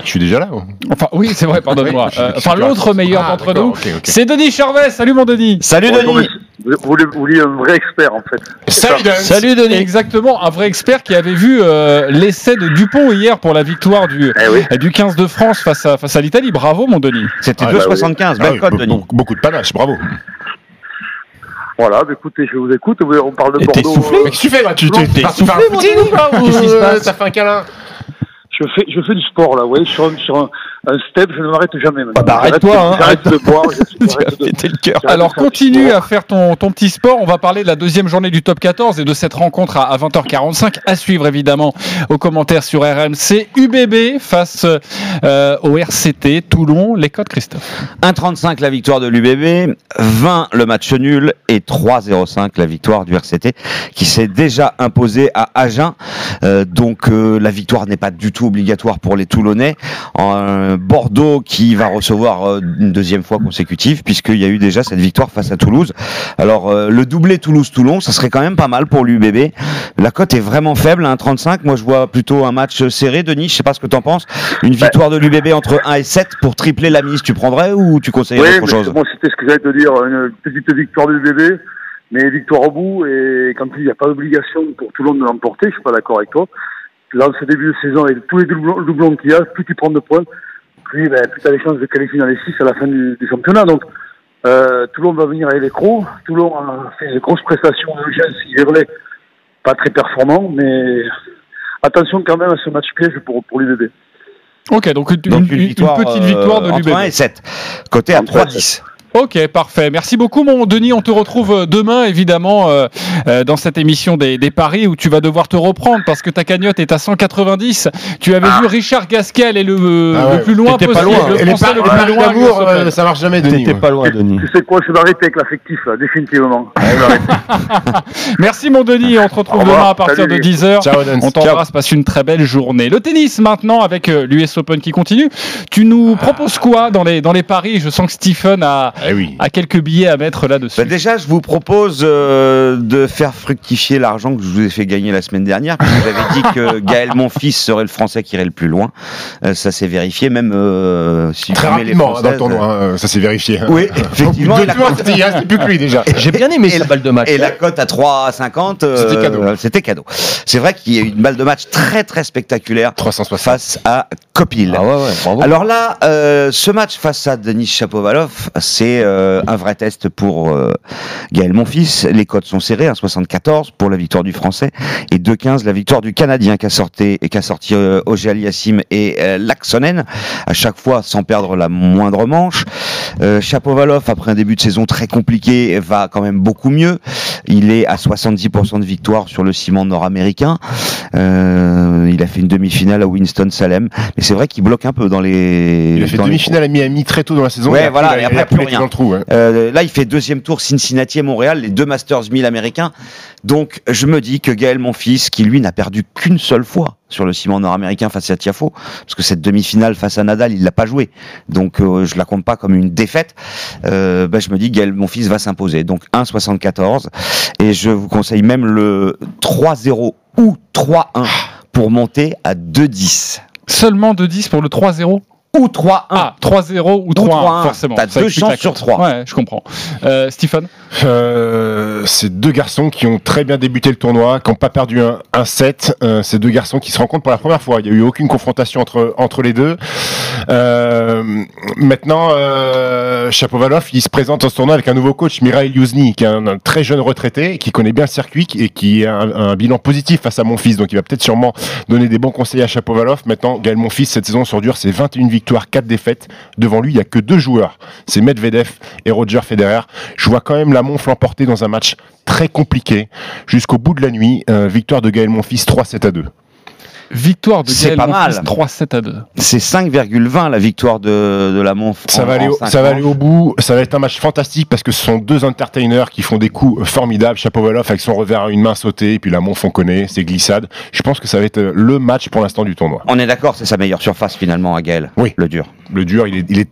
Je suis déjà là. oh. Enfin oui c'est vrai. Oui, je- Euh, enfin l'autre meilleur Ah, d'entre nous, c'est Denis Charvet. Salut mon Denis. Salut Bonjour, Denis. Vous voulez, vous voulez un vrai expert en fait. Salut ça. Salut Denis. Exactement, un vrai expert qui avait vu euh, l'essai de Dupont hier pour la victoire du, Eh oui. du 15 de France face à, face à l'Italie. Bravo mon Denis. C'était Ah, 2,75. Ah Belle oui, be- Denis. beaucoup, beaucoup de panache, bravo. Voilà, bah, écoutez, je vous écoute. Vous- On parle de Et t'es Bordeaux. soufflé euh, Mais qu'est-ce que tu fais là? Tu t'es soufflé, mon Denis, ou pas Ou Qu'est-ce qui se passe? T'as fait un câlin je fais, je fais du sport là, ouais, sur, sur un, un step, je ne m'arrête jamais. Ah bah, arrête-toi, hein, J'arrête de boire. de- Alors continue à faire ton, ton petit sport. On va parler de la deuxième journée du top 14 et de cette rencontre à, à 20h45 à suivre évidemment aux commentaires sur RMC. UBB face euh, au RCT Toulon. Les codes Christophe. 1,35 la victoire de l'UBB, 20 le match nul et 3,05 la victoire du RCT qui s'est déjà imposé à Agen. Euh, donc euh, la victoire n'est pas du tout obligatoire pour les Toulonnais. Euh, Bordeaux qui va recevoir euh, une deuxième fois consécutive puisqu'il y a eu déjà cette victoire face à Toulouse. Alors euh, le doublé Toulouse-Toulon, ça serait quand même pas mal pour l'UBB. La cote est vraiment faible, 1,35. Moi je vois plutôt un match serré. Denis, je sais pas ce que tu en penses. Une victoire de l'UBB entre 1 et 7 pour tripler la mise, tu prendrais ou tu conseillerais Oui, autre chose c'était ce que j'allais te dire, une petite victoire du bébé, mais victoire au bout, et quand il n'y a pas d'obligation pour tout le monde de l'emporter, je suis pas d'accord avec toi. Là, ce début de saison, tous les doublons, doublons qu'il y a, plus tu prends de points, plus, ben, plus tu as les chances de qualifier dans les 6 à la fin du, du championnat. Donc, euh, Toulon va venir avec les crocs. Toulon a fait une grosse prestation de Eugène, il est vrai, pas très performant, mais attention quand même à ce match piège pour, pour l'UBB. Ok, donc une, Donc une- une, une victoire, petite euh, victoire de entre l'UBB. 1 et 7. Côté à 3-10. Ok, parfait. Merci beaucoup, mon Denis. On te retrouve euh, demain, évidemment, euh, euh, dans cette émission des, des paris où tu vas devoir te reprendre parce que ta cagnotte est à 190. Tu avais vu Richard Gasquet aller le, euh, Ah ouais. le plus loin possible. pas loin. Le Et les le plus loin d'amour, euh, ça marche jamais, Denis. T'étais pas loin, Denis. Tu sais quoi, je vais arrêter avec l'affectif, là, définitivement. Merci, mon Denis. On te retrouve demain à partir Salut. de 10h. Ciao. On t'embrasse, passe une très belle journée. Le tennis maintenant avec euh, l'US Open qui continue. Tu nous proposes quoi dans les, dans les paris? Je sens que Stephen a, Eh oui. a quelques billets à mettre là-dessus. Bah, déjà, je vous propose euh, de faire fructifier l'argent que je vous ai fait gagner la semaine dernière. Puisque j'avais dit que Gaël, mon fils, serait le Français qui irait le plus loin. Euh, ça s'est vérifié, même euh, si Très vous les rapidement hein, dans le tournoi, hein, ça s'est vérifié. Oui, effectivement. Deux restait plus que lui déjà. J'ai bien aimé Et la- balle de match. Et la cote à 3,50, euh, C'était cadeau. C'était cadeau. C'est vrai qu'il y a eu une balle de match très très spectaculaire 360. face à Kopil. Ah ouais, ouais, bravo. Alors là, euh, ce match face à Denis Chapovalov, c'est euh, un vrai test pour euh, Gaël Monfils. Les codes sont serrés, 1,74 pour la victoire du Français et 2,15 la victoire du Canadien qui a sorti, qui a sorti euh, Aliassime et euh, Laxonen, à chaque fois sans perdre la moindre manche. Euh, Chapovalov, après un début de saison très compliqué, va quand même beaucoup mieux. Il est à 70% de victoire sur le ciment nord-américain. Euh, il a fait une demi-finale à Winston-Salem, mais c'est vrai qu'il bloque un peu dans les. Il a fait les demi-finale à Miami très tôt dans la saison. Ouais, et après, voilà, et plus rien. Dans le trou. euh, là, il fait deuxième tour Cincinnati et Montréal, les deux Masters 1000 américains. Donc, je me dis que Gaël, mon fils, qui lui n'a perdu qu'une seule fois sur le ciment nord-américain face à Tiafo, parce que cette demi-finale face à Nadal, il l'a pas joué. Donc, euh, je la compte pas comme une défaite. Euh, ben, je me dis Gaël, mon fils, va s'imposer. Donc, 1,74. Et je vous conseille même le 3-0 ou 3-1 pour monter à 2-10. Seulement de 10 pour le 3-0 Ou 3-1. Ah, 3-0 ou 3-1, 3-1, forcément. t'as deux chances sur cote. trois. Ouais, je comprends. Euh, Stephen Euh, c'est deux garçons qui ont très bien débuté le tournoi, qui n'ont pas perdu un, un set. Euh, c'est deux garçons qui se rencontrent pour la première fois. Il n'y a eu aucune confrontation entre, entre les deux. Euh, maintenant, Chapovalov, il se présente dans ce tournoi avec un nouveau coach, Mirail Yuzny, qui est un, très jeune retraité, qui connaît bien le circuit et qui a un, un bilan positif face à mon fils. Donc il va peut-être sûrement donner des bons conseils à Chapovalov. Maintenant, Gaël Monfils, cette saison sur dur, c'est 21 victoires, 4 défaites. Devant lui, il n'y a que deux joueurs. C'est Medvedev et Roger Federer. Je vois quand même la Monf l'emporter dans un match très compliqué jusqu'au bout de la nuit. Euh, victoire de Gaël Monfils 3-7 à 2. Victoire de C'est Gaël pas Monfils, mal. 3-7 à 2. C'est 5,20 la victoire de, de la Monf. Ça en- va, aller en au, cinq ça va manches. aller au bout. Ça va être un match fantastique parce que ce sont deux entertainers qui font des coups formidables. Chapovalov avec son revers à une main sautée, et puis la Monf on connaît, ses glissades. Je pense que ça va être euh, le match pour l'instant du tournoi. On est d'accord, c'est sa meilleure surface finalement à Gaël. Oui. Le dur. Le dur, il est, il est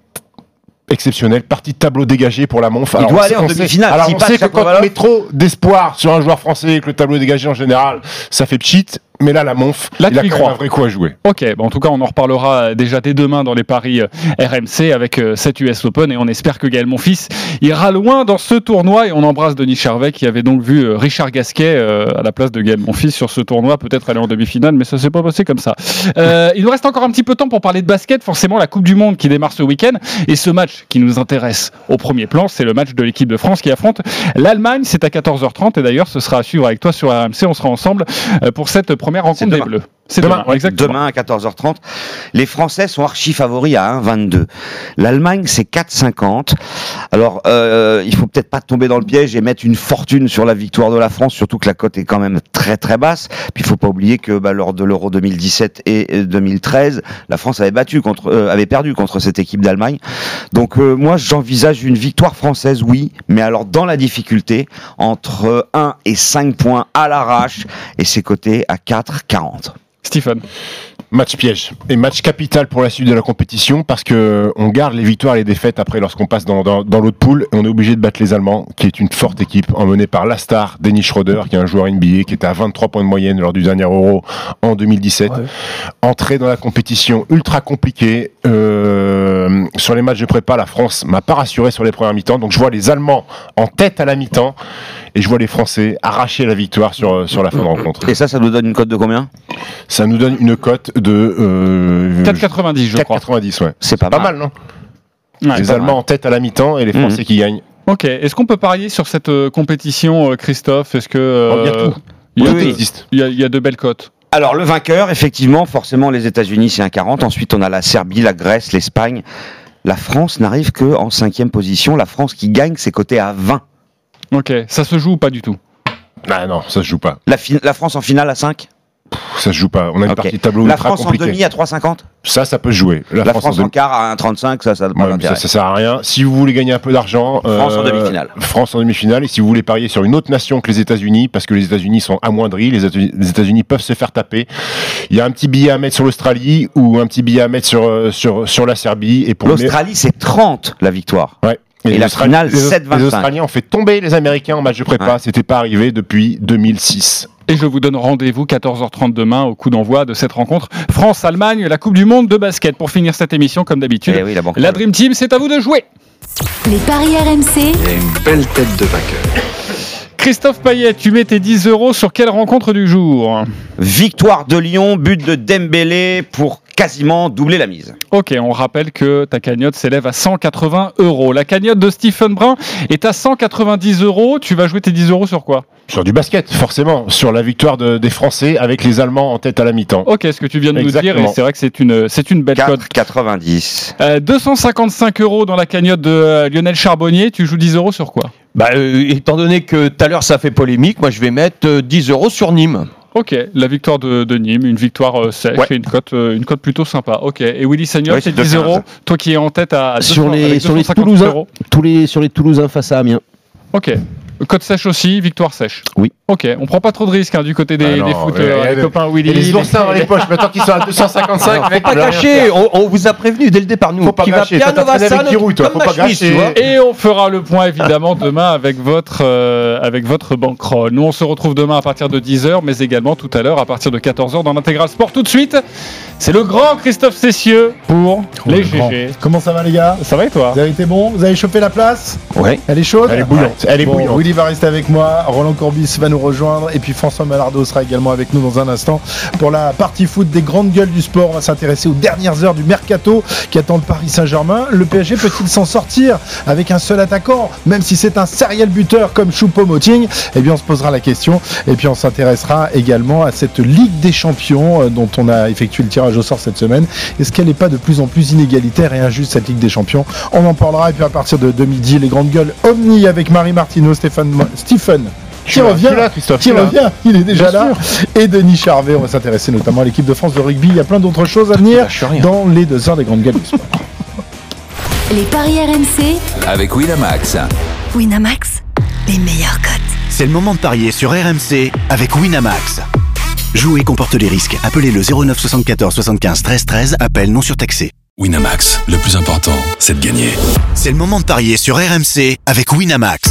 exceptionnel. Partie de tableau dégagé pour la Monf. Il doit on aller sait- en demi-finale. Alors on sait que quand on met trop d'espoir sur un joueur français et que le tableau est dégagé en général, ça fait pchit. Mais là, la Monf, Là, il a crois. un vrai coup à jouer. Ok, bon, en tout cas, on en reparlera déjà dès demain dans les paris euh, RMC avec euh, cette US Open et on espère que Gaël Monfils ira loin dans ce tournoi et on embrasse Denis Charvet qui avait donc vu euh, Richard Gasquet à la place de Gaël Monfils sur ce tournoi, peut-être aller en demi-finale, mais ça s'est pas passé comme ça. Euh, il nous reste encore un petit peu de temps pour parler de basket, forcément la Coupe du Monde qui démarre ce week-end et ce match qui nous intéresse au premier plan, c'est le match de l'équipe de France qui affronte l'Allemagne, c'est à 14h30 et d'ailleurs ce sera à suivre avec toi sur RMC, on sera ensemble pour cette première première rencontre C'est des demain. Bleus. C'est demain, ouais, exactement. demain à 14h30. Les Français sont archi favoris à 1,22. L'Allemagne, c'est 4,50. Alors, euh, il faut peut-être pas tomber dans le piège et mettre une fortune sur la victoire de la France, surtout que la cote est quand même très très basse. Puis il faut pas oublier que bah, lors de l'Euro 2017 et euh, 2013, la France avait battu contre, euh, avait perdu contre cette équipe d'Allemagne. Donc euh, moi, j'envisage une victoire française, oui, mais alors dans la difficulté, entre 1 et 5 points à l'arrache, et c'est coté à 4,40. Stephen. Match piège et match capital pour la suite de la compétition parce que on garde les victoires et les défaites après lorsqu'on passe dans, dans, dans l'autre poule et on est obligé de battre les Allemands qui est une forte équipe emmenée par la star Dennis Schroeder qui est un joueur NBA qui était à 23 points de moyenne lors du dernier Euro en 2017 entrée dans la compétition ultra compliquée euh, sur les matchs de prépa la France m'a pas rassuré sur les premières mi-temps donc je vois les Allemands en tête à la mi-temps et je vois les Français arracher la victoire sur, sur la fin de rencontre. Et ça, ça nous donne une cote de combien? Ça nous donne une cote de euh, 4,90 je crois. 4,90 ouais. C'est pas, Pas mal, non? Ouais, Les Allemands en tête à la mi-temps et les Français qui gagnent. Ok. Est-ce qu'on peut parier sur cette euh, compétition, euh, Christophe? Est-ce que euh, Oh, il y a tout. il y Oui, oui. y a- il y a de belles cotes. Alors le vainqueur, effectivement, forcément les États-Unis c'est un 40. Ensuite on a la Serbie, la Grèce, l'Espagne. La France n'arrive que en cinquième position. La France qui gagne, c'est coté à 20. Ok. Ça se joue ou pas du tout? Ah non, ça se joue pas. La, la France en finale à 5 Pff, Ça se joue pas. On a une partie de tableau La ultra France en demi à 3,50 Ça, ça peut se jouer. La, France, en, quart à 1,35, ça, ça Ouais, ça, ça sert à rien. Si vous voulez gagner un peu d'argent, euh, France en demi-finale. France en demi-finale. Et si vous voulez parier sur une autre nation que les États-Unis, parce que les États-Unis sont amoindris, les États- les États-Unis peuvent se faire taper. Il y a un petit billet à mettre sur l'Australie ou un petit billet à mettre sur euh, sur sur la Serbie. Et pour L'Australie c'est 30 la victoire. Ouais. Et la finale, les Aus- 7-25. Les Australiens ont fait tomber les Américains en match de prépa. C'était pas arrivé depuis 2006. Et je vous donne rendez-vous 14h30 demain au coup d'envoi de cette rencontre France-Allemagne, la Coupe du Monde de basket. Pour finir cette émission, comme d'habitude, Eh oui, la banque la Dream Team, c'est à vous de jouer. Les paris RMC, Il y a une belle tête de vainqueur. Christophe Payet, tu mets tes 10 euros sur quelle rencontre du jour? Victoire de Lyon, but de Dembélé pour quasiment doubler la mise. Ok, on rappelle que ta cagnotte s'élève à 180 euros. La cagnotte de Stephen Brun est à 190 euros. Tu vas jouer tes 10 euros sur quoi? Sur du basket, forcément. Sur la victoire de- des Français avec les Allemands en tête à la mi-temps. Ok, ce que tu viens de nous dire, et c'est vrai que c'est une, c'est une belle cote. 4,90. Euh, 255 euros dans la cagnotte de euh, Lionel Charbonnier. Tu joues 10 euros sur quoi? Bah, euh, étant donné que tout à l'heure ça fait polémique, moi je vais mettre euh, 10 euros sur Nîmes. Ok, la victoire de, de Nîmes, une victoire euh, sèche Ouais. et une cote, euh, une cote plutôt sympa. Ok, et Willy Sagnol, Oui, c'est c'est 10 euros. 2,15. Toi qui es en tête à 200, Sur les, avec sur les 250 Toulousains, euros. tous les, sur les Toulousains face à Amiens. Ok. Cote sèche aussi, victoire sèche. Oui. Ok, on prend pas trop de risques hein, du côté des, Ah non, des ouais, les ouais. copains Willy. Et les oursins dans les poches, maintenant qu'ils sont à 255, Alors, faut mec, pas faire. on, on vous a prévenu dès le départ. Nous, Faut pas gâcher, va Giroud, toi, faut pas gâcher. vois. Et on fera le point évidemment demain avec votre, euh, avec votre bankroll. Nous on se retrouve demain à partir de 10h, mais également tout à l'heure à partir de 14h dans l'intégral sport. Tout de suite, c'est le grand Christophe Cessieux pour les Grand. GG. Comment ça va les gars? Ça va et toi? Vous avez été bon? Vous avez chauffé la place? Ouais. Elle est chaude? Elle est bouillante, elle est bouillante. Willy va rester avec moi, Roland Courbis va nous rejoindre et puis François Malardo sera également avec nous dans un instant pour la partie foot des grandes gueules du sport. On va s'intéresser aux dernières heures du mercato qui attend le Paris Saint-Germain. Le PSG peut-il s'en sortir avec un seul attaquant, même si c'est un serial buteur comme Choupo-Moting? Eh bien, on se posera la question et puis on s'intéressera également à cette Ligue des Champions euh, dont on a effectué le tirage au sort cette semaine. Est-ce qu'elle n'est pas de plus en plus inégalitaire et injuste cette Ligue des Champions? On en parlera et puis à partir de, midi, les grandes gueules Omni avec Marie Martineau, Stéphane, Stephen. Qui revient, là, Christophe, qui revient, il est déjà là. Et Denis Charvet, on va s'intéresser notamment à l'équipe de France de rugby. Il y a plein d'autres choses à venir dans les deux heures des grandes gueules du sport. les paris RMC, Avec Winamax. Winamax, les meilleurs cotes. C'est le moment de parier sur RMC avec Winamax. Jouer comporte les risques. Appelez le 09 74 75 13 13. Appel non surtaxé. Winamax, le plus important, c'est de gagner. C'est le moment de parier sur RMC avec Winamax.